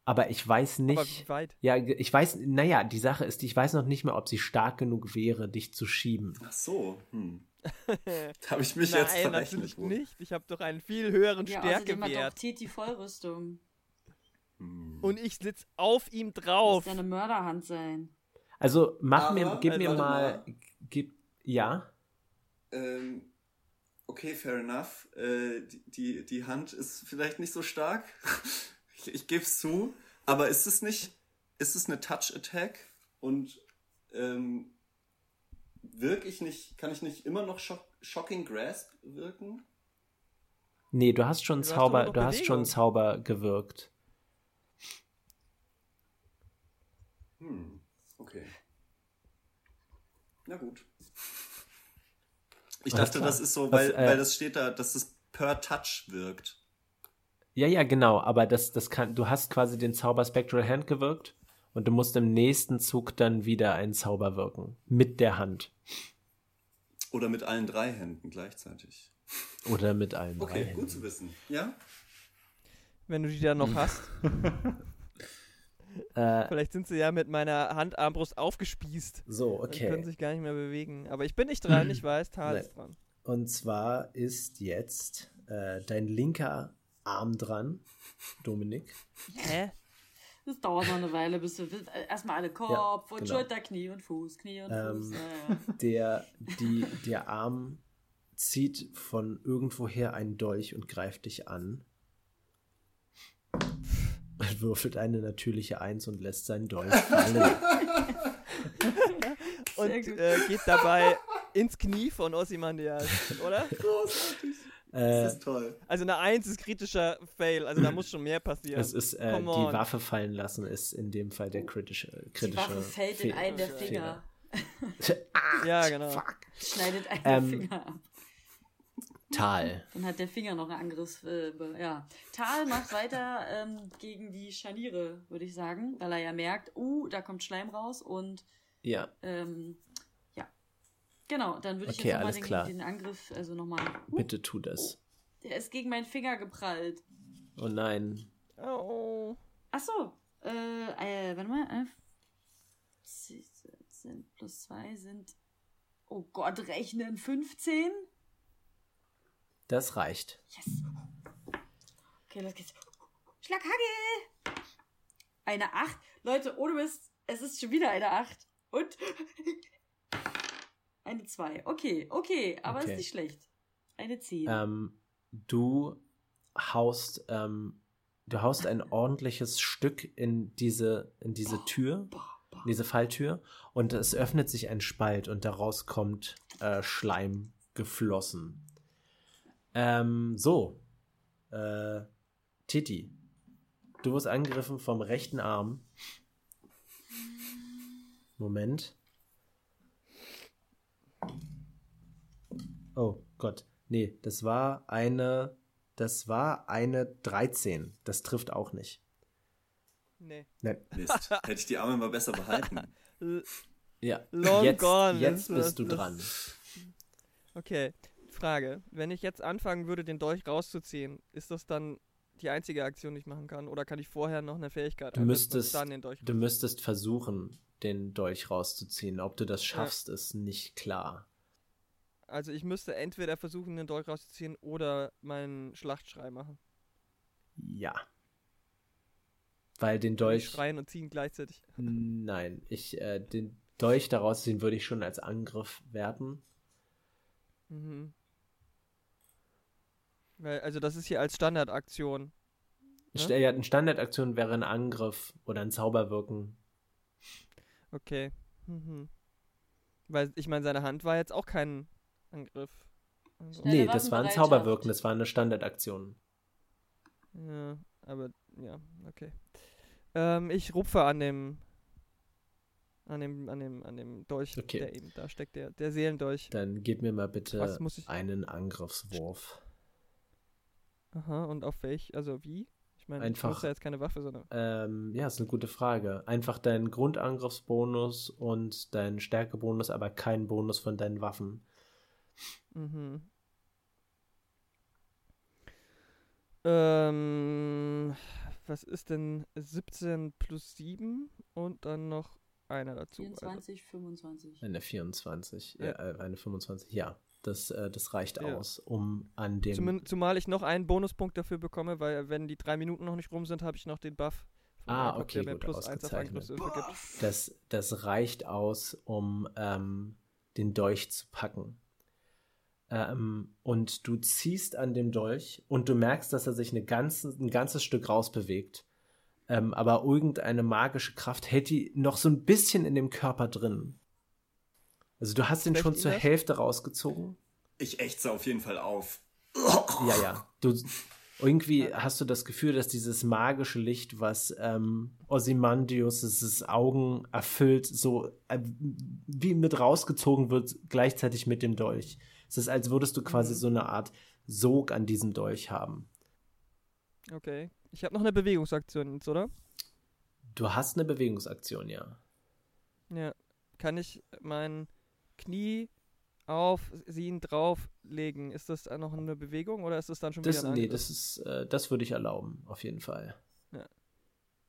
Aber ich weiß aber nicht. wie weit? Ja, ich weiß, naja, die Sache ist, ich weiß noch nicht mehr, ob sie stark genug wäre, dich zu schieben. Ach so. Hm. [laughs] Da habe ich mich jetzt Nein, verrechnet. natürlich nicht. Ich habe doch einen viel höheren Ja, außerdem hat doch Stärkewert. Teti Vollrüstung. Hm. Und ich sitz auf ihm Das drauf. muss ja eine Mörderhand sein. Also mach Aber, mir, gib mir mal, mal. gib, ja. Ähm, okay, fair enough. Äh, die, die, die Hand ist vielleicht nicht so stark. [laughs] ich ich gebe es zu. Aber ist es nicht, ist es eine Touch-Attack? Und ähm, wirke ich nicht, kann ich nicht immer noch Shock, Shocking Grasp wirken? Nee, du hast schon Du hast Zauber, noch du hast schon. Zauber gewirkt. Hm, okay. Na gut. Ich dachte, das ist so, Was, weil, äh, weil das steht da, dass es per Touch wirkt. Ja, ja, genau, aber das, das kann, du hast quasi den Zauber Spectral Hand gewirkt und du musst im nächsten Zug dann wieder einen Zauber wirken. Mit der Hand. Oder mit allen drei Händen gleichzeitig. Oder mit allen drei Okay, Händen. gut zu wissen. Ja? Wenn du die dann noch [laughs] hast. Äh, Vielleicht sind sie ja mit meiner Handarmbrust aufgespießt. so, Und können okay. sich gar nicht mehr bewegen. Aber ich bin nicht dran, [clears throat] ich weiß, Tal ist dran. Und zwar ist jetzt äh, dein linker Arm dran, Dominik. Hä? Das dauert noch eine Weile, bis wir erstmal alle Kopf und genau. Schulter, Knie und Fuß, Knie und Ähm, Fuß. Ja, ja. Der, die, der Arm zieht von irgendwoher einen Dolch und greift dich an. Und würfelt eine natürliche Eins und lässt seinen Dolch fallen. Und äh, geht dabei ins Knie von Ozymandias, oder? Großartig. Äh, Das ist toll. Also eine Eins ist kritischer Fail, also da muss schon mehr passieren. es ist äh, die. Waffe fallen lassen, ist in dem Fall der kritische, Die kritische Waffe fällt in Fe- einen der Fehler. Finger. [laughs] ja, genau. Schneidet einen Ähm, der Finger ab. Tal. Dann hat der Finger noch einen Angriff. Äh, ja. Tal macht weiter ähm, gegen die Scharniere, würde ich sagen, weil er ja merkt, uh, da kommt Schleim raus und Ja, ähm, ja. Genau, dann würde ich Okay, jetzt nochmal alles den, klar. den Angriff, also nochmal. Uh, bitte tu das. der ist gegen meinen Finger geprallt. Oh nein. Oh. Ach so. Äh, äh, warte mal. Äh, sind plus zwei sind. Oh Gott, rechnen 15? Das reicht. Yes. Okay, los geht's. Schlaghagel! Eine 8. Leute, ohne Mist, es ist schon wieder eine 8. Und eine 2. Okay, okay, aber Okay. ist nicht schlecht. Eine 10. Ähm, du haust, ähm, du haust ein ordentliches Stück in diese, in diese Tür, in diese Falltür, und es öffnet sich ein Spalt und daraus kommt äh, Schleim geflossen. Ähm, so. Äh, Titi. Du wirst angegriffen vom rechten Arm. Moment. Oh Gott. Nee, das war eine. Das war eine 13. Das trifft auch nicht. Nee. Nee. [laughs] Mist. Hätte ich die Arme mal besser behalten. [laughs] Ja. Long jetzt gone jetzt ist bist du das- dran. Okay, Frage. Wenn ich jetzt anfangen würde, den Dolch rauszuziehen, ist das dann die einzige Aktion, die ich machen kann? Oder kann ich vorher noch eine Fähigkeit Du müsstest, dann den Dolch du müsstest versuchen, den Dolch rauszuziehen. Ob du das schaffst, ist nicht klar. Also ich müsste entweder versuchen, den Dolch rauszuziehen oder meinen Schlachtschrei machen. Ja. Weil den Dolch. schreien und ziehen gleichzeitig. Nein, ich, äh, den Dolch daraus ziehen würde ich schon als Angriff werten. Mhm. Weil, also das ist hier als Standardaktion. Ja? St- Ja, eine Standardaktion wäre ein Angriff oder ein Zauberwirken. Okay. Mhm. Weil ich meine, seine Hand war jetzt auch kein Angriff. Also, nee, das war ein. Zauberwirken, das war eine Standardaktion. ja, aber ja, okay. Ähm, ich rupfe an dem an dem an dem an dem Dolch, Okay. der eben da steckt, der der Seelendolch. Dann gib mir mal bitte Was muss ich- einen Angriffswurf. Aha, und auf welch, also wie? Ich meine, ich Einfach- nutze ja jetzt keine Waffe, sondern Ähm, ja, ist eine gute Frage. Einfach deinen Grundangriffsbonus und deinen Stärkebonus, aber keinen Bonus von deinen Waffen. Mhm. Ähm, was ist denn 17 plus 7 und dann noch einer dazu? Also, 24, 25. Eine 24, Ja. äh, eine 25, ja. Das, äh, das reicht Ja. aus, um an dem. Zumin zumal ich noch einen Bonuspunkt dafür bekomme, weil wenn die drei Minuten noch nicht rum sind, habe ich noch den Buff. von Ah, Jakob, okay, der gut, plus ausgezeichnet. Das, das reicht aus, um ähm, den Dolch zu packen. Ähm, und du ziehst an dem Dolch und du merkst, dass er sich eine ganze, ein ganzes Stück rausbewegt. Ähm, aber irgendeine magische Kraft hält die noch so ein bisschen in dem Körper drin. Also du hast ihn schon zur das? Hälfte rausgezogen. Ich ächze auf jeden Fall auf. Ja, ja. Du, irgendwie hast du das Gefühl, dass dieses magische Licht, was ähm, Ozymandius' Augen erfüllt, so äh, wie mit rausgezogen wird, gleichzeitig mit dem Dolch. Es ist, als würdest du quasi Mhm. so eine Art Sog an diesem Dolch haben. Okay. Ich habe noch eine Bewegungsaktion jetzt, oder? Du hast eine Bewegungsaktion, ja. Ja. Kann ich mein Knie auf ihn drauflegen? Ist das noch eine Bewegung oder ist das dann schon Das, wieder ein nee, Angriff? das ist, äh, das würde ich erlauben, auf jeden Fall.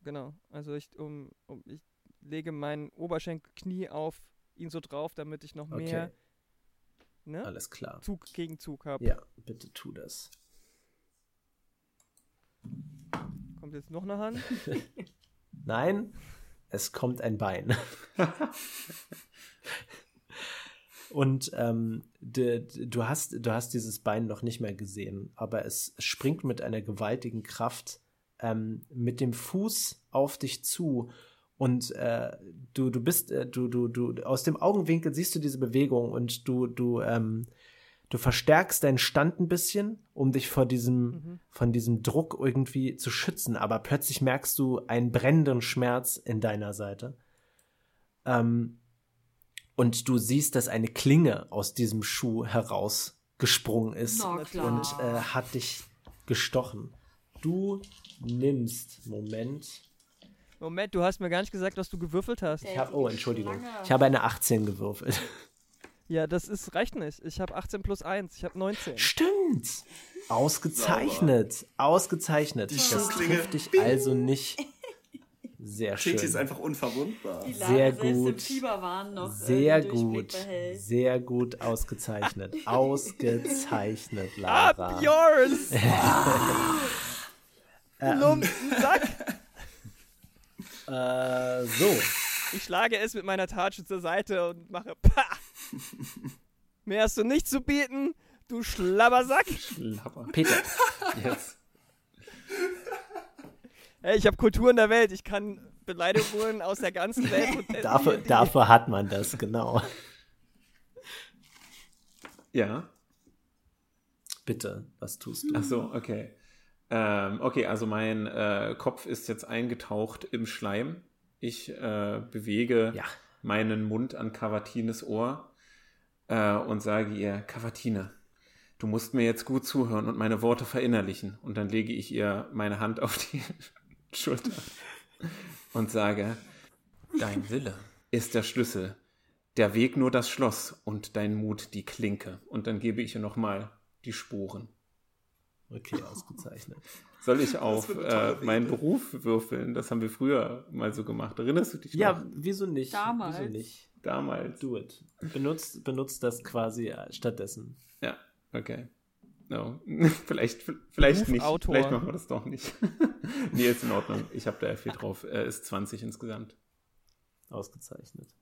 Genau. Also ich, um, um, ich lege mein Oberschenkelknie auf ihn so drauf, damit ich noch Okay, mehr ne? alles klar. Zug gegen Zug habe. Ja, bitte tu das. Kommt jetzt noch eine Hand? [laughs] Nein, es kommt ein Bein. [laughs] Und ähm, de, de, du, hast, du hast dieses Bein noch nicht mehr gesehen, aber es springt mit einer gewaltigen Kraft ähm, mit dem Fuß auf dich zu. Und äh, du, du bist, äh, du, du, du, aus dem Augenwinkel siehst du diese Bewegung und du, du, ähm, du verstärkst deinen Stand ein bisschen, um dich vor diesem, Mhm. von diesem Druck irgendwie zu schützen, aber plötzlich merkst du einen brennenden Schmerz in deiner Seite. Ähm, und du siehst, dass eine Klinge aus diesem Schuh herausgesprungen ist und äh, hat dich gestochen. Du nimmst, Moment, Moment, du hast mir gar nicht gesagt, was du gewürfelt hast. ich habe, oh, Entschuldigung, ich habe eine 18 gewürfelt. [laughs] Ja, das ist, reicht nicht. Ich habe 18 plus 1. Ich habe 19. Stimmt. Ausgezeichnet. Ausgezeichnet. Die das trifft dich also nicht. Sehr schön. Titi ist einfach unverwundbar. Die Sehr selbst im gut. Noch Sehr äh, Durchblick gut. Sehr gut ausgezeichnet. [laughs] Ausgezeichnet, Up Lara. yours! Ähm, Lumpensack! Äh, so. Ich schlage es mit meiner Tatsche zur Seite und mache Pah! [laughs] Mehr hast du nicht zu bieten, du Schlabbersack! Lapper. Peter. [laughs] Yes. Hey, ich habe Kulturen der Welt. Ich kann Beleidigungen aus der ganzen Welt. Und [laughs] Dafür, dafür hat man das, genau. Ja. Bitte, was tust du? Ach so, okay. Ähm, okay, also mein äh, Kopf ist jetzt eingetaucht im Schleim. Ich äh, bewege Ja. meinen Mund an Cavatines Ohr äh, und sage ihr, Cavatine, du musst mir jetzt gut zuhören und meine Worte verinnerlichen. Und dann lege ich ihr meine Hand auf die [laughs] Schulter und sage, dein Wille ist der Schlüssel, der Weg nur das Schloss und dein Mut die Klinke. Und dann gebe ich ihr nochmal die Spuren. Okay, ausgezeichnet. [laughs] Soll ich auf äh, meinen. Beruf würfeln? Das haben wir früher mal so gemacht. Erinnerst du dich Ja, noch? wieso nicht? Damals. Wieso nicht? Damals. Do it. Benutzt, benutzt das quasi äh, stattdessen. Ja, okay. No. [laughs] vielleicht vielleicht nicht. Vielleicht machen wir das doch nicht. [laughs] nee, ist in Ordnung. Ich habe da ja viel drauf. Er ist 20 insgesamt. Ausgezeichnet.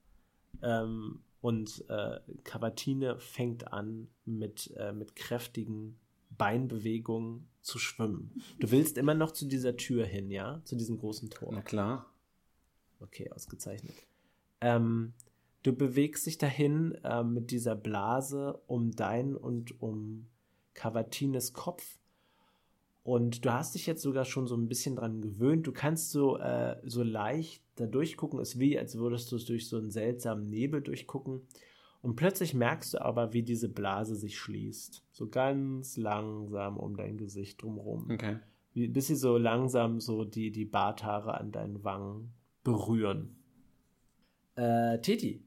Ähm, und äh, Cavatine fängt an, mit, äh, mit kräftigen Beinbewegungen zu schwimmen. Du willst immer noch zu dieser Tür hin, ja? Zu diesem großen Tor. Na klar. Okay, ausgezeichnet. Ähm, du bewegst dich dahin äh, mit dieser Blase um dein und um Cavatines Kopf. Und du hast dich jetzt sogar schon so ein bisschen dran gewöhnt. Du kannst so, äh, so leicht da durchgucken. Es ist wie, als würdest du es durch so einen seltsamen Nebel durchgucken. Und plötzlich merkst du aber, wie diese Blase sich schließt. So ganz langsam um dein Gesicht drumherum Okay. wie, bis sie so langsam so die, die Barthaare an deinen Wangen berühren. Äh, Titi,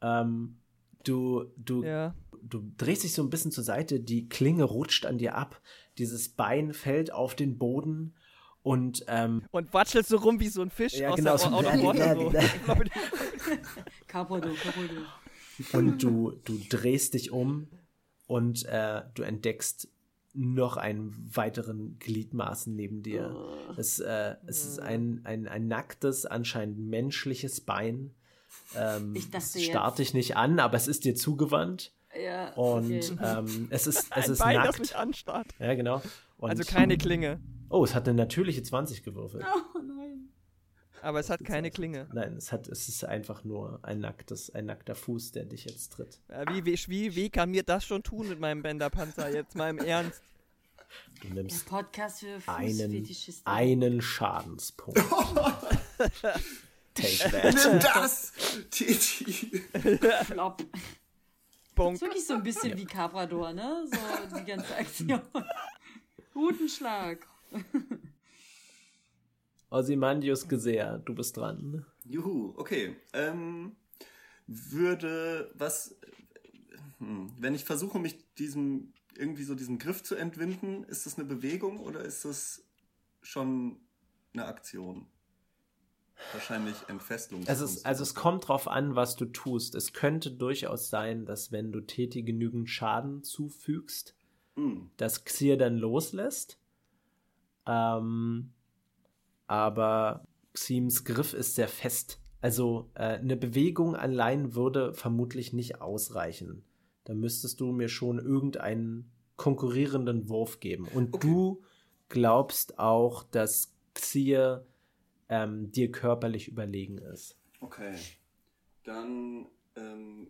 ähm, du, du, Ja. du drehst dich so ein bisschen zur Seite, die Klinge rutscht an dir ab, dieses Bein fällt auf den Boden und ähm, Und watschelst so rum wie so ein Fisch Ja, aus genau, der so- Out of Water. So. Capodo, Capodo. Und [laughs] du, du drehst dich um und äh, du entdeckst noch einen weiteren Gliedmaßen neben dir. Es, äh, es ist ein, ein, ein nacktes, anscheinend menschliches Bein. Ähm, Ich dachte starrt dich nicht an, aber es ist dir zugewandt. Ja, Und okay. ähm, es ist, [laughs] es Ein ist Bein, das nackt. mich anstarrt. Ja, genau. Und, Also keine [laughs] Klinge. Oh, es hat eine natürliche 20 gewürfelt. Oh nein. Aber es hat keine Klinge. Nein, es, hat, es ist einfach nur ein nacktes, ein nackter Fuß, der dich jetzt tritt. Ja, Wie, wie, wie, wie kann mir das schon tun mit meinem Bänderpanzer? Jetzt mal im Ernst. Du Der nimmst Podcast für einen, [laughs] einen Schadenspunkt. [laughs] Take that. Nimm [laughs] das, Titi. Flop. Bonk. ist wirklich so ein bisschen wie Cabrador, ne? So die ganze Aktion. Rutenschlag. Ozymandius Gesehr, du bist dran. Juhu, okay. Ähm, würde was, hm, wenn ich versuche, mich diesem, irgendwie so diesem Griff zu entwinden, ist das eine Bewegung oder ist das schon eine Aktion? Wahrscheinlich Entfesselung. Es ist, also es kommt drauf an, was du tust. Es könnte durchaus sein, dass wenn du Teti genügend Schaden zufügst, Hm, dass Xir dann loslässt. Ähm, aber Xims Griff ist sehr fest. Also äh, eine Bewegung allein würde vermutlich nicht ausreichen. Da müsstest du mir schon irgendeinen konkurrierenden Wurf geben. Und Okay. du glaubst auch, dass Xir ähm, dir körperlich überlegen ist. Okay. Dann ähm,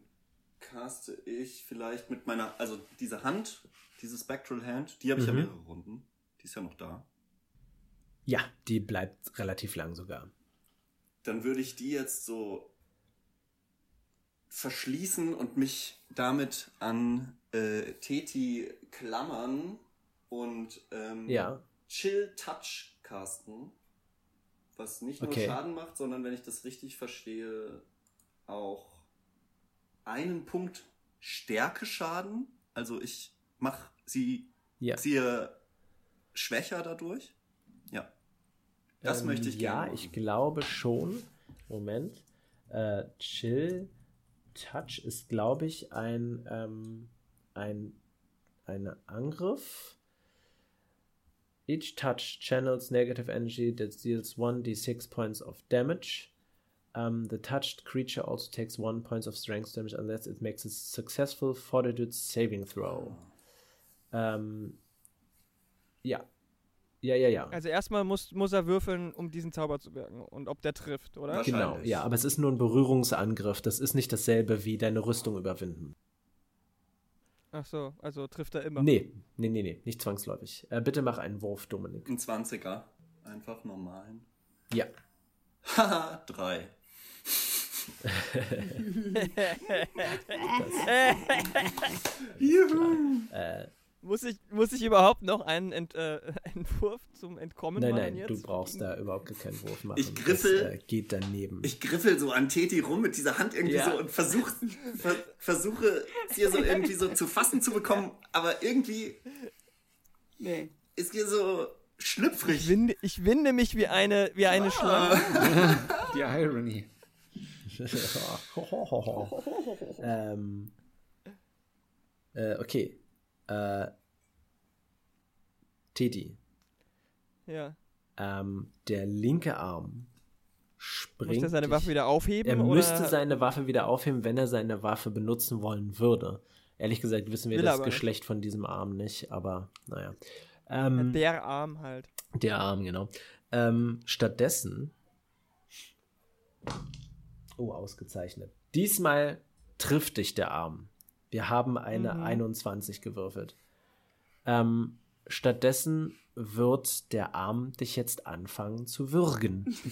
caste ich vielleicht mit meiner, also diese Hand, diese Spectral Hand, die habe ich ja Mhm. mehrere Runden. Die ist ja noch da. Ja, die bleibt relativ lang sogar. Dann würde ich die jetzt so verschließen und mich damit an äh, Teti klammern und ähm, Ja. Chill Touch casten. Was nicht nur Okay. Schaden macht, sondern wenn ich das richtig verstehe, auch einen Punkt Stärke Schaden. Also ich mache sie Ja. sie schwächer dadurch. Das Ähm, möchte ich Ja, gerne. ich glaube schon. Moment. Äh, Chill Touch ist, glaube ich, ein, ähm, ein, ein Angriff. Each touch channels negative energy that deals 1d6 points of damage. Um, the touched creature also takes 1 point of strength damage unless it makes a successful fortitude saving throw. Ähm, ja. Ja, ja, ja. Also erstmal muss, muss er würfeln, um diesen Zauber zu wirken. Und ob der trifft, oder? Genau, ja, aber es ist nur ein Berührungsangriff. Das ist nicht dasselbe wie deine Rüstung überwinden. Ach so, also trifft er immer. Nee, nee, nee, nee, nicht zwangsläufig. Äh, bitte mach einen Wurf, Dominik. Ein 20er. Einfach normal. Ja. Haha, [laughs] drei. [laughs] [laughs] Juhu. Äh, muss, ich, muss ich überhaupt noch einen Ent, äh, [laughs] Entwurf zum Entkommen nein, machen? Nein, nein, du brauchst da überhaupt keinen Wurf machen. Ich griffel. Das, äh, geht daneben. Ich griffel so an Teti rum mit dieser Hand irgendwie ja. so und versuch, ver, versuche sie so irgendwie so zu fassen zu bekommen, aber irgendwie nee. ist hier so schlüpfrig. Ich winde, ich winde mich wie eine, wie eine ah. Schlange. [laughs] Die Irony. [laughs] ähm, äh, okay. Äh, Teddy. Ja. Ähm, der linke Arm springt. Muss er seine Waffe wieder aufheben? Er oder? müsste seine Waffe wieder aufheben, wenn er seine Waffe benutzen wollen würde. Ehrlich gesagt wissen wir Will das Geschlecht nicht. von diesem Arm nicht, aber naja. Ähm, der Arm halt. Der Arm, genau. Ähm, stattdessen. Oh, ausgezeichnet. Diesmal trifft dich der Arm. Wir haben eine mhm. 21 gewürfelt. Ähm, stattdessen wird der Arm dich jetzt anfangen zu würgen. [laughs]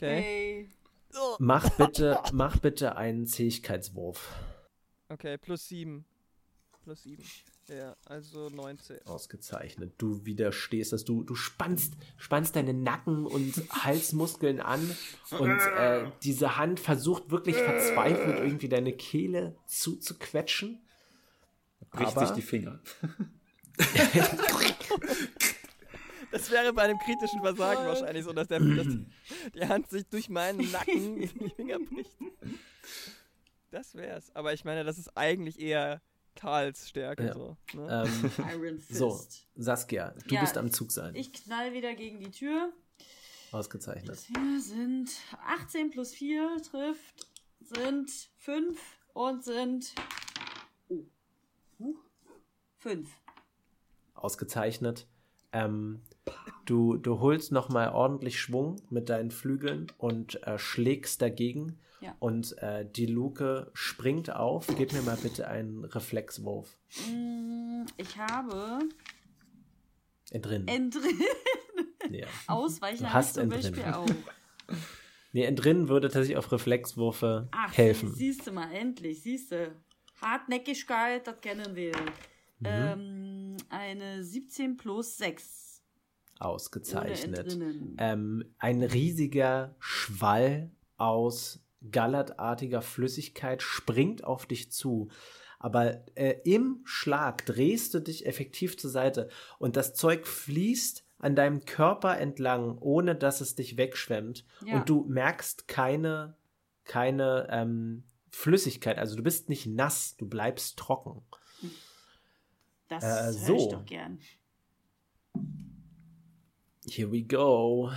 Okay. Hey. Mach bitte, mach bitte einen Zähigkeitswurf. Okay, plus 7. Plus 7. Ja, also 19. Ausgezeichnet. Du widerstehst dass Du, du spannst, spannst deine Nacken- und [laughs] Halsmuskeln an und äh, diese Hand versucht wirklich verzweifelt irgendwie deine Kehle zuzuquetschen. Bricht sich die Finger. [laughs] Das wäre bei einem kritischen Versagen wahrscheinlich so, dass, der, dass die Hand sich durch meinen Nacken die Finger bricht. Das wär's. Aber ich meine, das ist eigentlich eher Tals Stärke. Ja. So, ne? ähm, Iron Fist. So, Saskia, du ja, bist am Zug sein. Ich knall wieder gegen die Tür. Ausgezeichnet. Das hier sind 18 plus 4 trifft, sind 5 und sind oh, uh, 5. Ausgezeichnet. Ähm, du, du holst nochmal ordentlich Schwung mit deinen Flügeln und äh, schlägst dagegen ja. Und äh, die Luke springt auf. Gib mir mal bitte einen Reflexwurf. Mm, ich habe. Entrinnen. Entrinnen. [laughs] Ja. Ausweichen du hast zum Beispiel [laughs] auch. Nee, entrinnen würde tatsächlich auf Reflexwürfe Ach, helfen. Siehst du mal, endlich, siehst du. Hartnäckigkeit, das kennen wir. Mhm. Ähm, eine 17 plus 6. Ausgezeichnet. Ähm, ein riesiger Schwall aus gallertartiger Flüssigkeit springt auf dich zu. Aber äh, im Schlag drehst du dich effektiv zur Seite und das Zeug fließt an deinem Körper entlang, ohne dass es dich wegschwemmt. Ja. Und du merkst keine, keine ähm, Flüssigkeit. Also du bist nicht nass, du bleibst trocken. Das äh, so. ich doch gern. Here we go.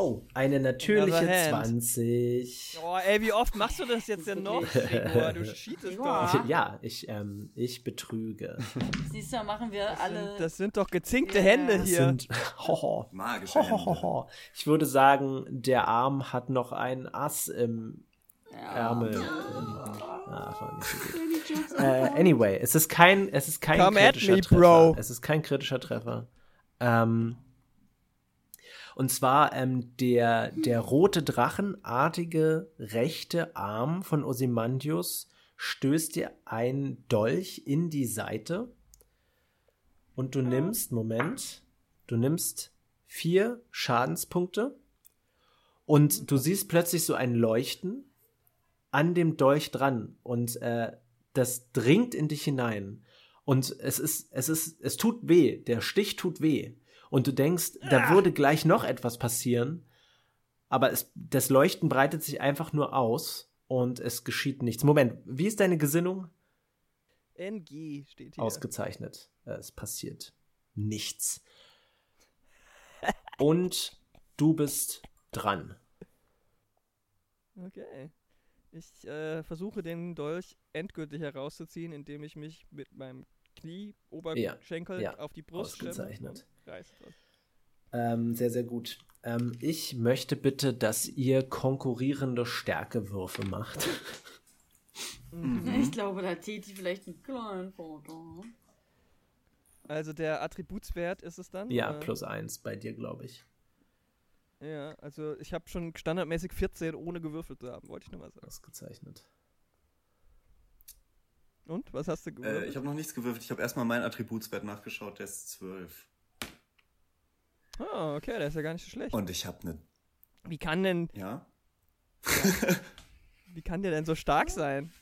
Oh, eine natürliche 20. Oh, ey, wie oft machst du das jetzt denn noch? [laughs] Gregor, du cheatest doch. Ja, ich, ähm, ich betrüge. Siehst du, machen wir das alle. Sind, das sind doch gezinkte yeah. Hände hier. Das sind [laughs] ho, Magische ho, ho, ho, Ich würde sagen, der Arm hat noch ein Ass im ja. Ärmel. Ah, so äh, anyway, es ist kein, es ist kein Come kritischer me, Treffer. Bro. Es ist kein kritischer Treffer. Ähm, und zwar ähm, der, der rote Drachenartige rechte Arm von Ozymandius stößt dir ein Dolch in die Seite. Und du nimmst, Moment, du nimmst vier Schadenspunkte. Und du siehst plötzlich so ein Leuchten an dem Dolch dran. Und äh, das dringt in dich hinein. Und es ist, es ist, es tut weh. Der Stich tut weh und du denkst, da ah. würde gleich noch etwas passieren, aber es, das Leuchten breitet sich einfach nur aus und es geschieht nichts. Moment, wie ist deine Gesinnung? NG steht hier. Ausgezeichnet. Es passiert nichts. und du bist dran. Okay. Ich äh, versuche den Dolch endgültig herauszuziehen, indem ich mich mit meinem Knie, Oberschenkel ja, ja, auf die Brust ausgezeichnet. Ähm, sehr, sehr gut. Ähm, ich möchte bitte, dass ihr konkurrierende Stärkewürfe macht. Mhm. Ich glaube, da hat Teti vielleicht einen kleinen Vorteil. Also der Attributswert ist es dann? Ja, Äh, plus eins bei dir, glaube ich. Ja, also ich habe schon standardmäßig 14 ohne gewürfelt zu haben, wollte ich nur mal sagen. Ausgezeichnet. Und, was hast du gewürfelt? Äh, ich habe noch nichts gewürfelt. Ich habe erstmal meinen Attributswert nachgeschaut. Der ist 12. Ah, okay, der ist ja gar nicht so schlecht. Und ich habe eine. Wie kann denn, Ja? [laughs] wie kann der denn so stark sein?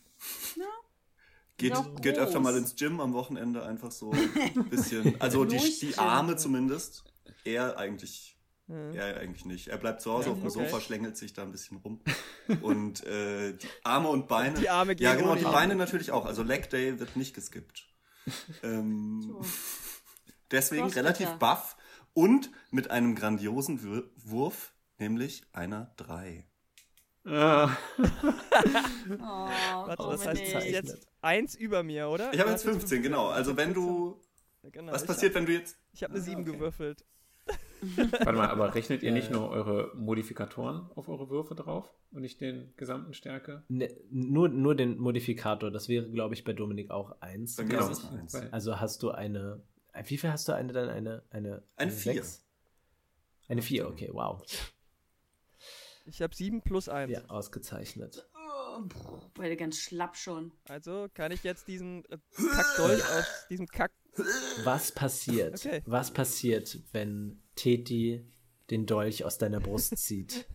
Geht, Ist auch geht groß. öfter mal ins Gym am Wochenende einfach so ein bisschen. [laughs] Also die, die. Arme zumindest. Er eigentlich. Ja. Er eigentlich nicht. Er bleibt zu Hause Ja, auf dem okay. Sofa, schlängelt sich da ein bisschen rum. Und äh, die Arme und Beine. Die Arme gehen Ja, genau, die ihn. Beine natürlich auch. Also Leg Day wird nicht geskippt. [laughs] Ähm, So. deswegen relativ buff und mit einem grandiosen Wür Wurf, nämlich einer 3. Ah, [laughs] Oh, Warte, das heißt, du jetzt eins über mir, oder? Ich habe jetzt hast 15, genau. Also wenn du. Genau, Was passiert, wenn du jetzt. Hab, ich habe eine Ah, 7 okay. gewürfelt. [laughs] warte mal, aber rechnet ihr nicht nur eure Modifikatoren auf eure Würfe drauf und nicht den gesamten Stärke? Ne, nur, nur den Modifikator, das wäre, glaube ich, bei Dominik auch eins. Dann Genau. Also hast du eine. Wie viel hast du eine dann? Eine. Eine, Eine vier. sechs? Eine 4, okay, wow. Ich habe 7 plus 1. Ja, ausgezeichnet. Beide ganz schlapp schon. Also kann ich jetzt diesen äh, Kackdolch aus diesem Kack. Was passiert? Okay. Was passiert, wenn Teti den Dolch aus deiner Brust [laughs] zieht?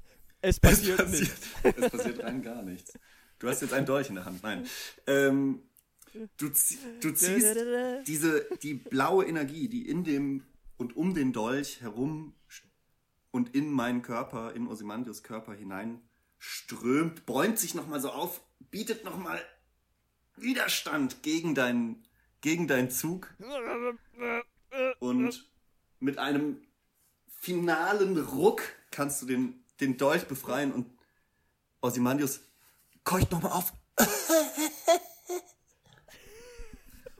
Es Es passiert passiert, nicht. es passiert rein gar nichts. Du hast jetzt einen Dolch in der Hand. Nein. Ähm, du, du ziehst diese, die blaue Energie, die in dem und um den Dolch herum und in meinen Körper, in Ozymandius Körper hinein strömt, bäumt sich nochmal so auf, bietet nochmal Widerstand gegen deinen, gegen deinen Zug und mit einem finalen Ruck kannst du den, den Dolch befreien und Ozymandius keucht nochmal auf. [laughs]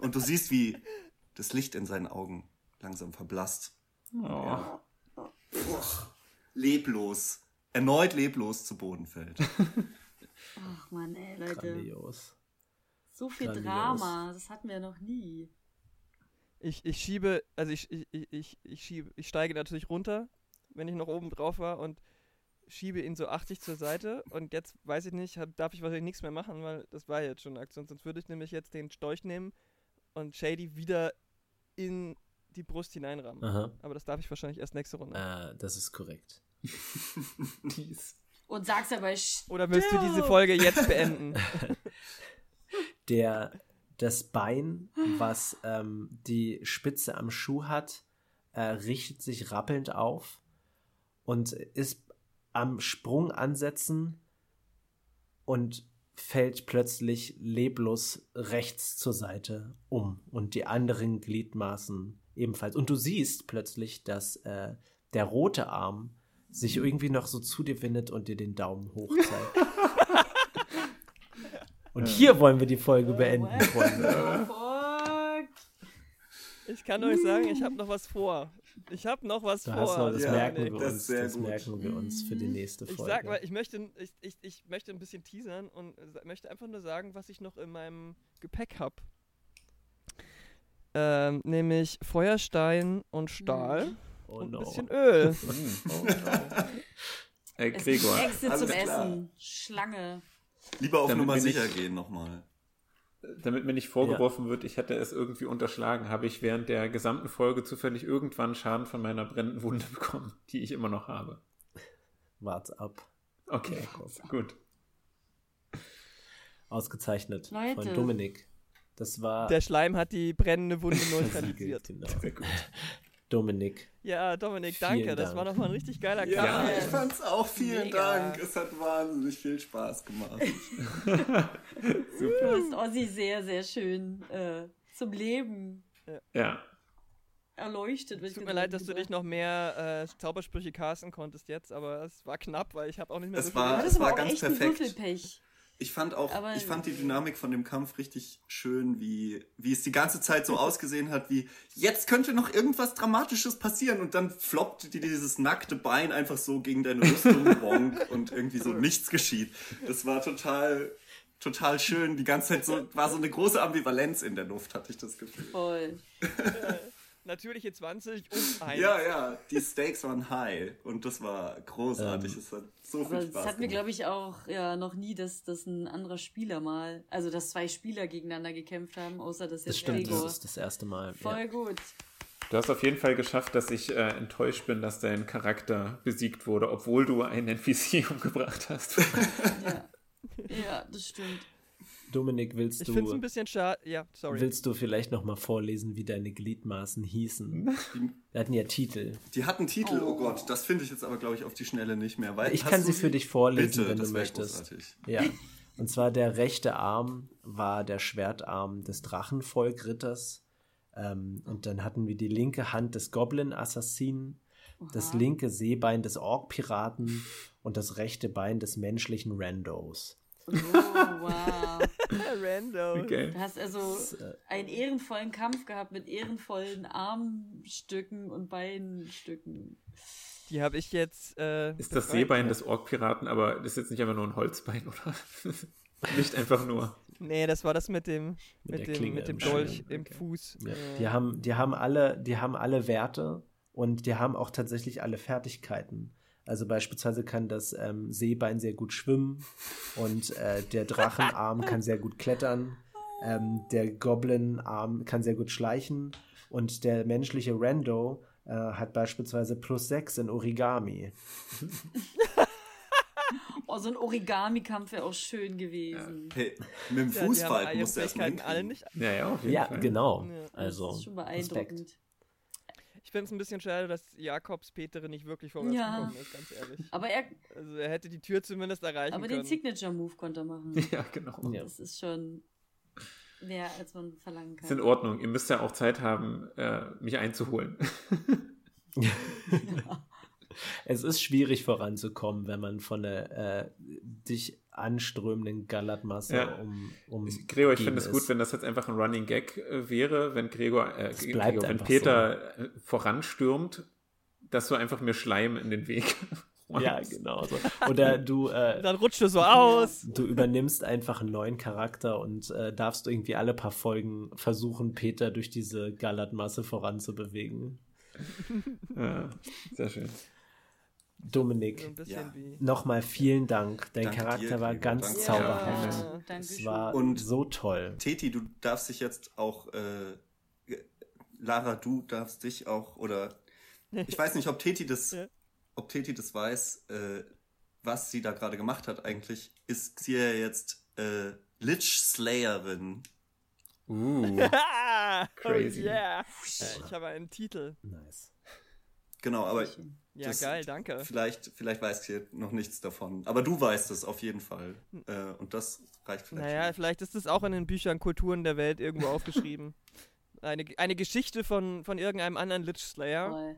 Und du siehst, wie das Licht in seinen Augen langsam verblasst. Oh. Leblos, erneut leblos zu Boden fällt. Ach man, ey, Leute. Grandios. So viel Grandios. Drama, das hatten wir noch nie. Ich, ich schiebe, also ich, ich, ich, ich, ich schiebe, ich steige natürlich runter, wenn ich noch oben drauf war und schiebe ihn so 80 zur Seite und jetzt weiß ich nicht, hab, darf ich wahrscheinlich nichts mehr machen, weil das war jetzt schon eine Aktion. Sonst würde ich nämlich jetzt den Storch nehmen und Shady wieder in die Brust hineinrammen. Aha. Aber das darf ich wahrscheinlich erst nächste Runde. Äh, das ist korrekt. [laughs] Dies. Und sag's aber, sch- Oder willst du diese Folge jetzt [laughs] beenden? [laughs] Der, das Bein, was ähm, die Spitze am Schuh hat, äh, richtet sich rappelnd auf und ist am Sprung ansetzen und fällt plötzlich leblos rechts zur Seite um und die anderen Gliedmaßen ebenfalls. Und du siehst plötzlich, dass äh, der rote Arm sich irgendwie noch so zu dir wendet und dir den Daumen hoch zeigt. [laughs] und hier wollen wir die Folge beenden, Freunde. Fuck. Ich kann euch sagen, ich habe noch was vor. Ich habe noch was Du vor. das Ja, merken Nee. wir das uns. Das gut. merken wir uns für die nächste Ich Folge. sag mal, ich möchte, ich, ich, ich möchte ein bisschen teasern und möchte einfach nur sagen, was ich noch in meinem Gepäck habe. Ähm, nämlich Feuerstein und Stahl oh und no. ein bisschen [laughs] Öl. Hm. Oh no. Es Gregor, ist Exit alles zum klar. Essen. Schlange. Lieber auf Damit Nummer sicher gehen nochmal. Damit mir nicht vorgeworfen wird, ich hätte es irgendwie unterschlagen, habe ich während der gesamten Folge zufällig irgendwann Schaden von meiner brennenden Wunde [laughs] bekommen, die ich immer noch habe. Wart's ab. Okay, gut. Ausgezeichnet Leute. von Dominik. Das war Der Schleim hat die brennende Wunde neutralisiert. [laughs] genau. Sehr gut. Dominik. Ja, Dominik, danke. Das Dank. war nochmal ein richtig geiler Ja, Kampf. ich fand's auch. Vielen Mega. Dank. Es hat wahnsinnig viel Spaß gemacht. [laughs] Du hast Ossi sehr, sehr schön äh, zum Leben Ja, erleuchtet. würd ich Tut mir leid, dass du dich noch mehr äh, Zaubersprüche casten konntest jetzt, aber es war knapp, weil ich habe auch nicht mehr Es so war- viel. Aber es das war auch ganz echt ein perfekt. Würfelpech. Ich fand auch, Aber- ich fand die Dynamik von dem Kampf richtig schön, wie, wie es die ganze Zeit so ausgesehen hat, wie jetzt könnte noch irgendwas Dramatisches passieren und dann floppt dir dieses nackte Bein einfach so gegen deine Rüstung [laughs] bonk und irgendwie so nichts geschieht. Das war total, total schön. Die ganze Zeit so, war so eine große Ambivalenz in der Luft, hatte ich das Gefühl. Voll. [laughs] Natürliche 20 und [laughs] 1. Ja, ja, die Stakes waren high und das war großartig. Ähm, es hat so viel Spaß das hatten wir, gemacht. glaube ich, auch ja noch nie, dass, dass ein anderer Spieler mal, also dass zwei Spieler gegeneinander gekämpft haben, außer dass Das jetzt stimmt, Gregor. das ist das erste Mal. Voll Ja. gut. Du hast auf jeden Fall geschafft, dass ich äh, enttäuscht bin, dass dein Charakter besiegt wurde, obwohl du einen [laughs] NPC umgebracht hast. Ja. ja, das stimmt. Dominik, willst Ich finde es ein du, bisschen schade. Ja, sorry. willst du vielleicht nochmal vorlesen, wie deine Gliedmaßen hießen? Wir hatten ja Titel. Die hatten Titel, oh, Oh. Gott, das finde ich jetzt aber, glaube ich, auf die Schnelle nicht mehr. Weil, Ich kann du sie für dich vorlesen, Bitte, wenn du möchtest. großartig. Ja. Und zwar der rechte Arm war der Schwertarm des Drachenvolkritters. Ähm, und dann hatten wir die linke Hand des Goblin-Assassinen, das linke Seebein des Ork-Piraten und das rechte Bein des menschlichen Randos. Oh, wow. [laughs] Rando. Okay. Du hast also äh, einen ehrenvollen Kampf gehabt mit ehrenvollen Armstücken und Beinstücken. Die habe ich jetzt. Äh, Ist das. Seebein des Ork-Piraten, aber das ist jetzt nicht einfach nur ein Holzbein, oder? [laughs] nicht einfach nur. Nee, das war das mit dem, Mit mit dem, mit dem im Dolch Schilde, im okay. Fuß. Ja, Äh, die, haben, die, haben alle, die haben alle Werte und die haben auch tatsächlich alle Fertigkeiten. Also beispielsweise kann das ähm, Seebein sehr gut schwimmen und äh, der Drachenarm kann sehr gut klettern. Ähm, der Goblin-Arm kann sehr gut schleichen und der menschliche Rando äh, hat beispielsweise plus 6 in Origami. [laughs] Oh, so ein Origami-Kampf wäre auch schön gewesen. Hey, mit dem ja, Fußball ihre musst du erst mal Fähigkeiten alle nicht. Ja, ja, auf jeden Ja, Fall. genau. Ja. Also, das ist schon Respekt. beeindruckend. Ich finde es ein bisschen schade, dass Jakobs Petere nicht wirklich vorwärts Ja. gekommen ist, ganz ehrlich. Aber er, Also er hätte die Tür zumindest erreichen aber können. den Signature-Move konnte er machen. Ja, genau. Ja. Das ist schon mehr, als man verlangen Ist in kann. Ordnung. Ihr müsst ja auch Zeit haben, äh, mich einzuholen. [laughs] Es ist schwierig voranzukommen, wenn man von der äh, dich anströmenden Gallertmasse Ja. um, um Ich, Gregor, ich finde es gut, wenn das jetzt einfach ein Running Gag äh, wäre, wenn Gregor, äh, Gregor wenn Peter äh, voranstürmt, dass du einfach mir Schleim in den Weg. [laughs] Ja, genau so. Oder du, äh, [laughs] Dann rutscht du so aus. du übernimmst einfach einen neuen Charakter und äh, darfst irgendwie alle paar Folgen versuchen, Peter durch diese Gallertmasse voranzubewegen. Ja, sehr schön. So Dominik, bisschen Ja. nochmal vielen Dank. Dein Danke Charakter dir, war ganz Danke. zauberhaft. Ja. Es war Und- so toll. Teti, du darfst dich jetzt auch, äh, Lara, du darfst dich auch, oder ich weiß nicht, ob Teti das, Ja. ob Teti das weiß, äh, was sie da gerade gemacht hat eigentlich, ist sie ja jetzt äh, Lich Slayerin. Uh, Ah, [laughs] Crazy. Oh yeah. Äh, ich habe einen Titel. Nice. Genau, aber Ja, Das- geil, danke. vielleicht, vielleicht weiß sie noch nichts davon. Aber du weißt es auf jeden Fall. Äh, und das reicht vielleicht. Naja, schon. vielleicht ist es auch in den Büchern Kulturen der Welt irgendwo [laughs] aufgeschrieben. Eine, eine Geschichte von, von irgendeinem anderen Lich Slayer. Voll.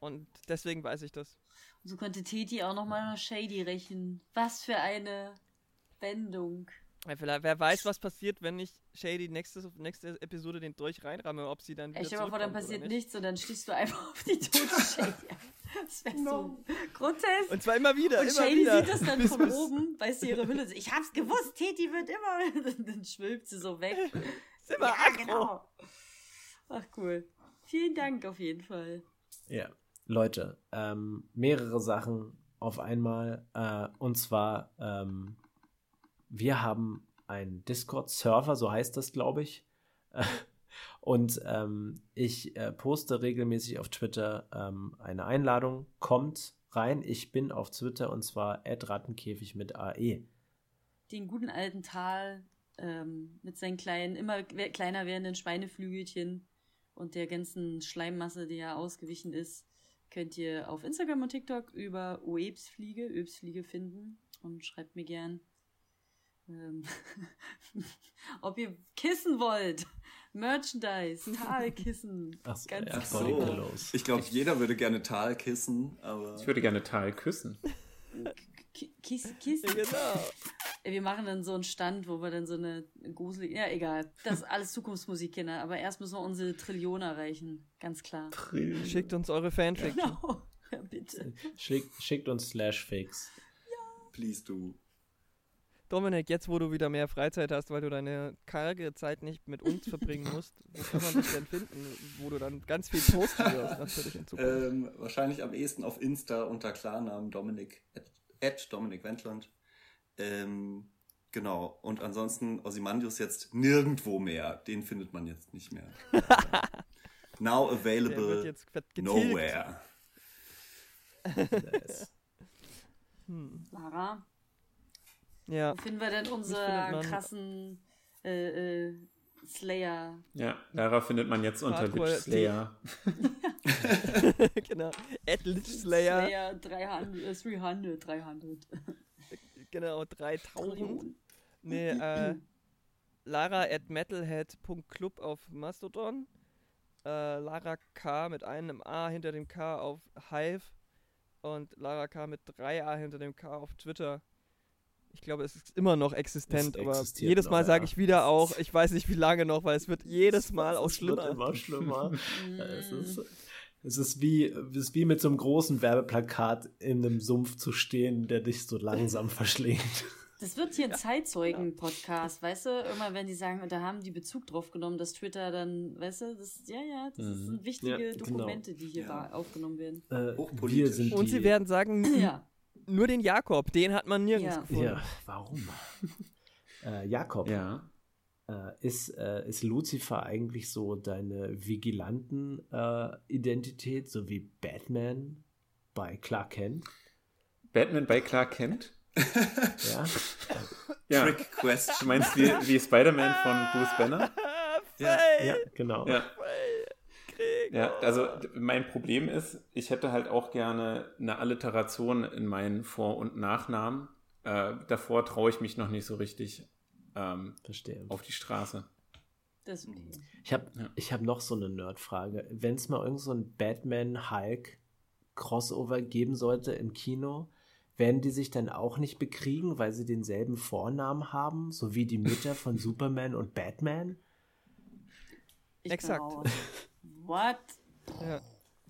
Und deswegen weiß ich das. Und so konnte Teti auch nochmal nach Shady rächen. Was für eine Wendung. Ja, vielleicht, wer weiß, was passiert, wenn ich Shady nächste, nächste Episode den Dolch reinramme, ob sie dann wieder Ich mal vor, dann passiert nicht. nichts und dann stichst du einfach [laughs] auf die tote Shady. [laughs] Das wäre so grotesk. Und zwar immer wieder, Und immer Shady wieder. sieht das dann Bis- von bis- oben, weil sie ihre Hülle. Ich hab's gewusst, Teti wird immer. [laughs] Dann schwilbt sie so weg. [laughs] Ist immer ja, aggro. genau. Ach cool. Vielen Dank auf jeden Fall. Ja, Leute, ähm, mehrere Sachen auf einmal. Äh, und zwar, ähm, wir haben einen Discord-Server, so heißt das, glaube ich. Und ähm, ich äh, poste regelmäßig auf Twitter ähm, eine Einladung. Kommt rein. Ich bin auf Twitter und zwar rattenkäfig mit. AE. Den guten alten Tal ähm, mit seinen kleinen, immer kleiner werdenden Schweineflügelchen und der ganzen Schleimmasse, die ja ausgewichen ist, könnt ihr auf Instagram und TikTok über Oebsfliege, Öbsfliege finden und schreibt mir gern, ähm, [laughs] ob ihr Kissen wollt. Merchandise, [laughs] Talkissen. Ach so, Ganz ja, so. Ich glaube, jeder würde gerne Tal kissen, aber. ich würde gerne Tal küssen. Ki- Kiss, Kiss. Ja, genau. [laughs] Wir machen dann so einen Stand, wo wir dann so eine gruselige. Ja, egal. Das ist alles Zukunftsmusik, Kinder. Aber erst müssen wir unsere Trillion erreichen. Ganz klar. Schickt uns eure Fanfiction. Genau. Ja, bitte. Schickt, schickt uns Slashfix. Please do. Dominik, jetzt wo du wieder mehr Freizeit hast, weil du deine karge Zeit nicht mit uns verbringen musst, wo kann man dich denn finden, wo du dann ganz viel posten wirst natürlich in Zukunft? Ähm, wahrscheinlich am ehesten auf Insta unter Klarnamen Dominik, at, at Dominik Wendland. Ähm, genau. Und ansonsten Ozymandius jetzt nirgendwo mehr. Den findet man jetzt nicht mehr. [laughs] Now available nowhere. [laughs] Nice. Hm. Lara, Ja, wo finden wir denn unsere krassen äh, äh, Slayer? Ja, Lara findet man jetzt unter Hardcore- Lich Slayer. [laughs] genau. At Lich Slayer, Slayer 300, äh, 300, 300. [laughs] genau, 3000. Nee, äh, [clears throat] Lara at metalhead.club auf Mastodon. Äh, Lara K mit einem A hinter dem K auf Hive. Und Lara K mit drei A hinter dem K auf Twitter. Ich glaube, es ist immer noch existent, Es aber jedes Mal sage ja. ich wieder auch, ich weiß nicht wie lange noch, weil es wird jedes Mal auch Es wird schlimmer. immer schlimmer. [laughs] Mm. es, ist, es, ist wie, es ist wie mit so einem großen Werbeplakat in einem Sumpf zu stehen, der dich so langsam [laughs] verschlingt. Das wird hier ein Zeitzeugen-Podcast, weißt du? Irgendwann, wenn die sagen, da haben die Bezug drauf genommen, dass Twitter dann, weißt du, das, ja, ja, das Mhm. sind wichtige Ja, genau. Dokumente, die hier Ja. aufgenommen werden. Äh, wir sind Und die, sie werden sagen, Ja. Nur den Jakob, den hat man nirgends Ja. gefunden. Ja, warum? [laughs] äh, Jakob, Ja. äh, ist, äh, ist Lucifer eigentlich so deine Vigilanten-Identität, so wie Batman bei Clark Kent? Batman bei Clark Kent? [laughs] Ja. [laughs] Ja. Trick Du question. meinst wie, wie Spider-Man von Bruce Banner? Ja. ja, genau. Ja. Ja, also mein Problem ist, ich hätte halt auch gerne eine Alliteration in meinen Vor- und Nachnamen. Äh, davor traue ich mich noch nicht so richtig ähm, Verstehe. auf die Straße. Das. Ich habe Ja. ich hab noch so eine Nerdfrage. Wenn es mal irgend so ein Batman-Hulk-Crossover geben sollte im Kino, werden die sich dann auch nicht bekriegen, weil sie denselben Vornamen haben, so wie die Mütter von [laughs] Superman und Batman? Ich Exakt. [laughs] What? Ja.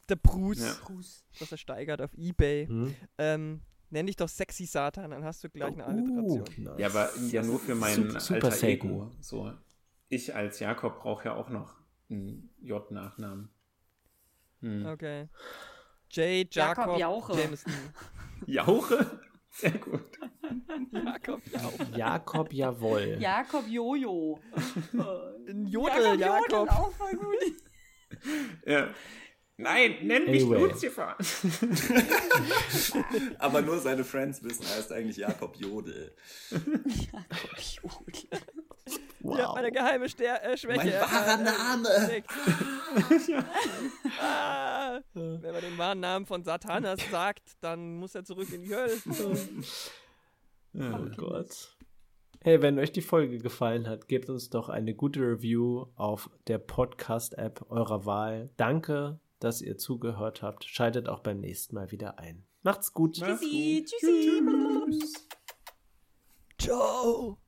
Der Bruce, Ja. Gruß. was er steigert auf Ebay. Hm? Ähm, nenn dich doch Sexy Satan, dann hast du gleich eine Uh, Alliteration. nice. Ja, aber ja nur für mein Super- Super alter Satan. Ego. So, ich als Jakob brauche ja auch noch einen J-Nachnamen. Hm. Okay. J. Jakob Jakob Jauche. Jameson. [laughs] Jauche? Sehr gut. Jakob Jauche. Jakob, jawohl. Jakob Jojo. Ein Jodel, Jakob. Jodel, auch voll gut. [laughs] Ja. Nein, nenn mich Anyway. Lucifer. [laughs] Aber nur seine Friends wissen, er heißt eigentlich Jakob Jodel. Jakob Jodel. Wow. Ja, meine geheime Ster äh, Schwäche. Mein wahrer äh, Name. entdeckt. [laughs] ah, wenn man den wahren Namen von Satanas sagt, dann muss er zurück in die Hölle. Oh Gott. Hey, wenn euch die Folge gefallen hat, gebt uns doch eine gute Review auf der Podcast-App eurer Wahl. Danke, dass ihr zugehört habt. Schaltet auch beim nächsten Mal wieder ein. Macht's gut. Tschüssi, gut. tschüssi. Ciao.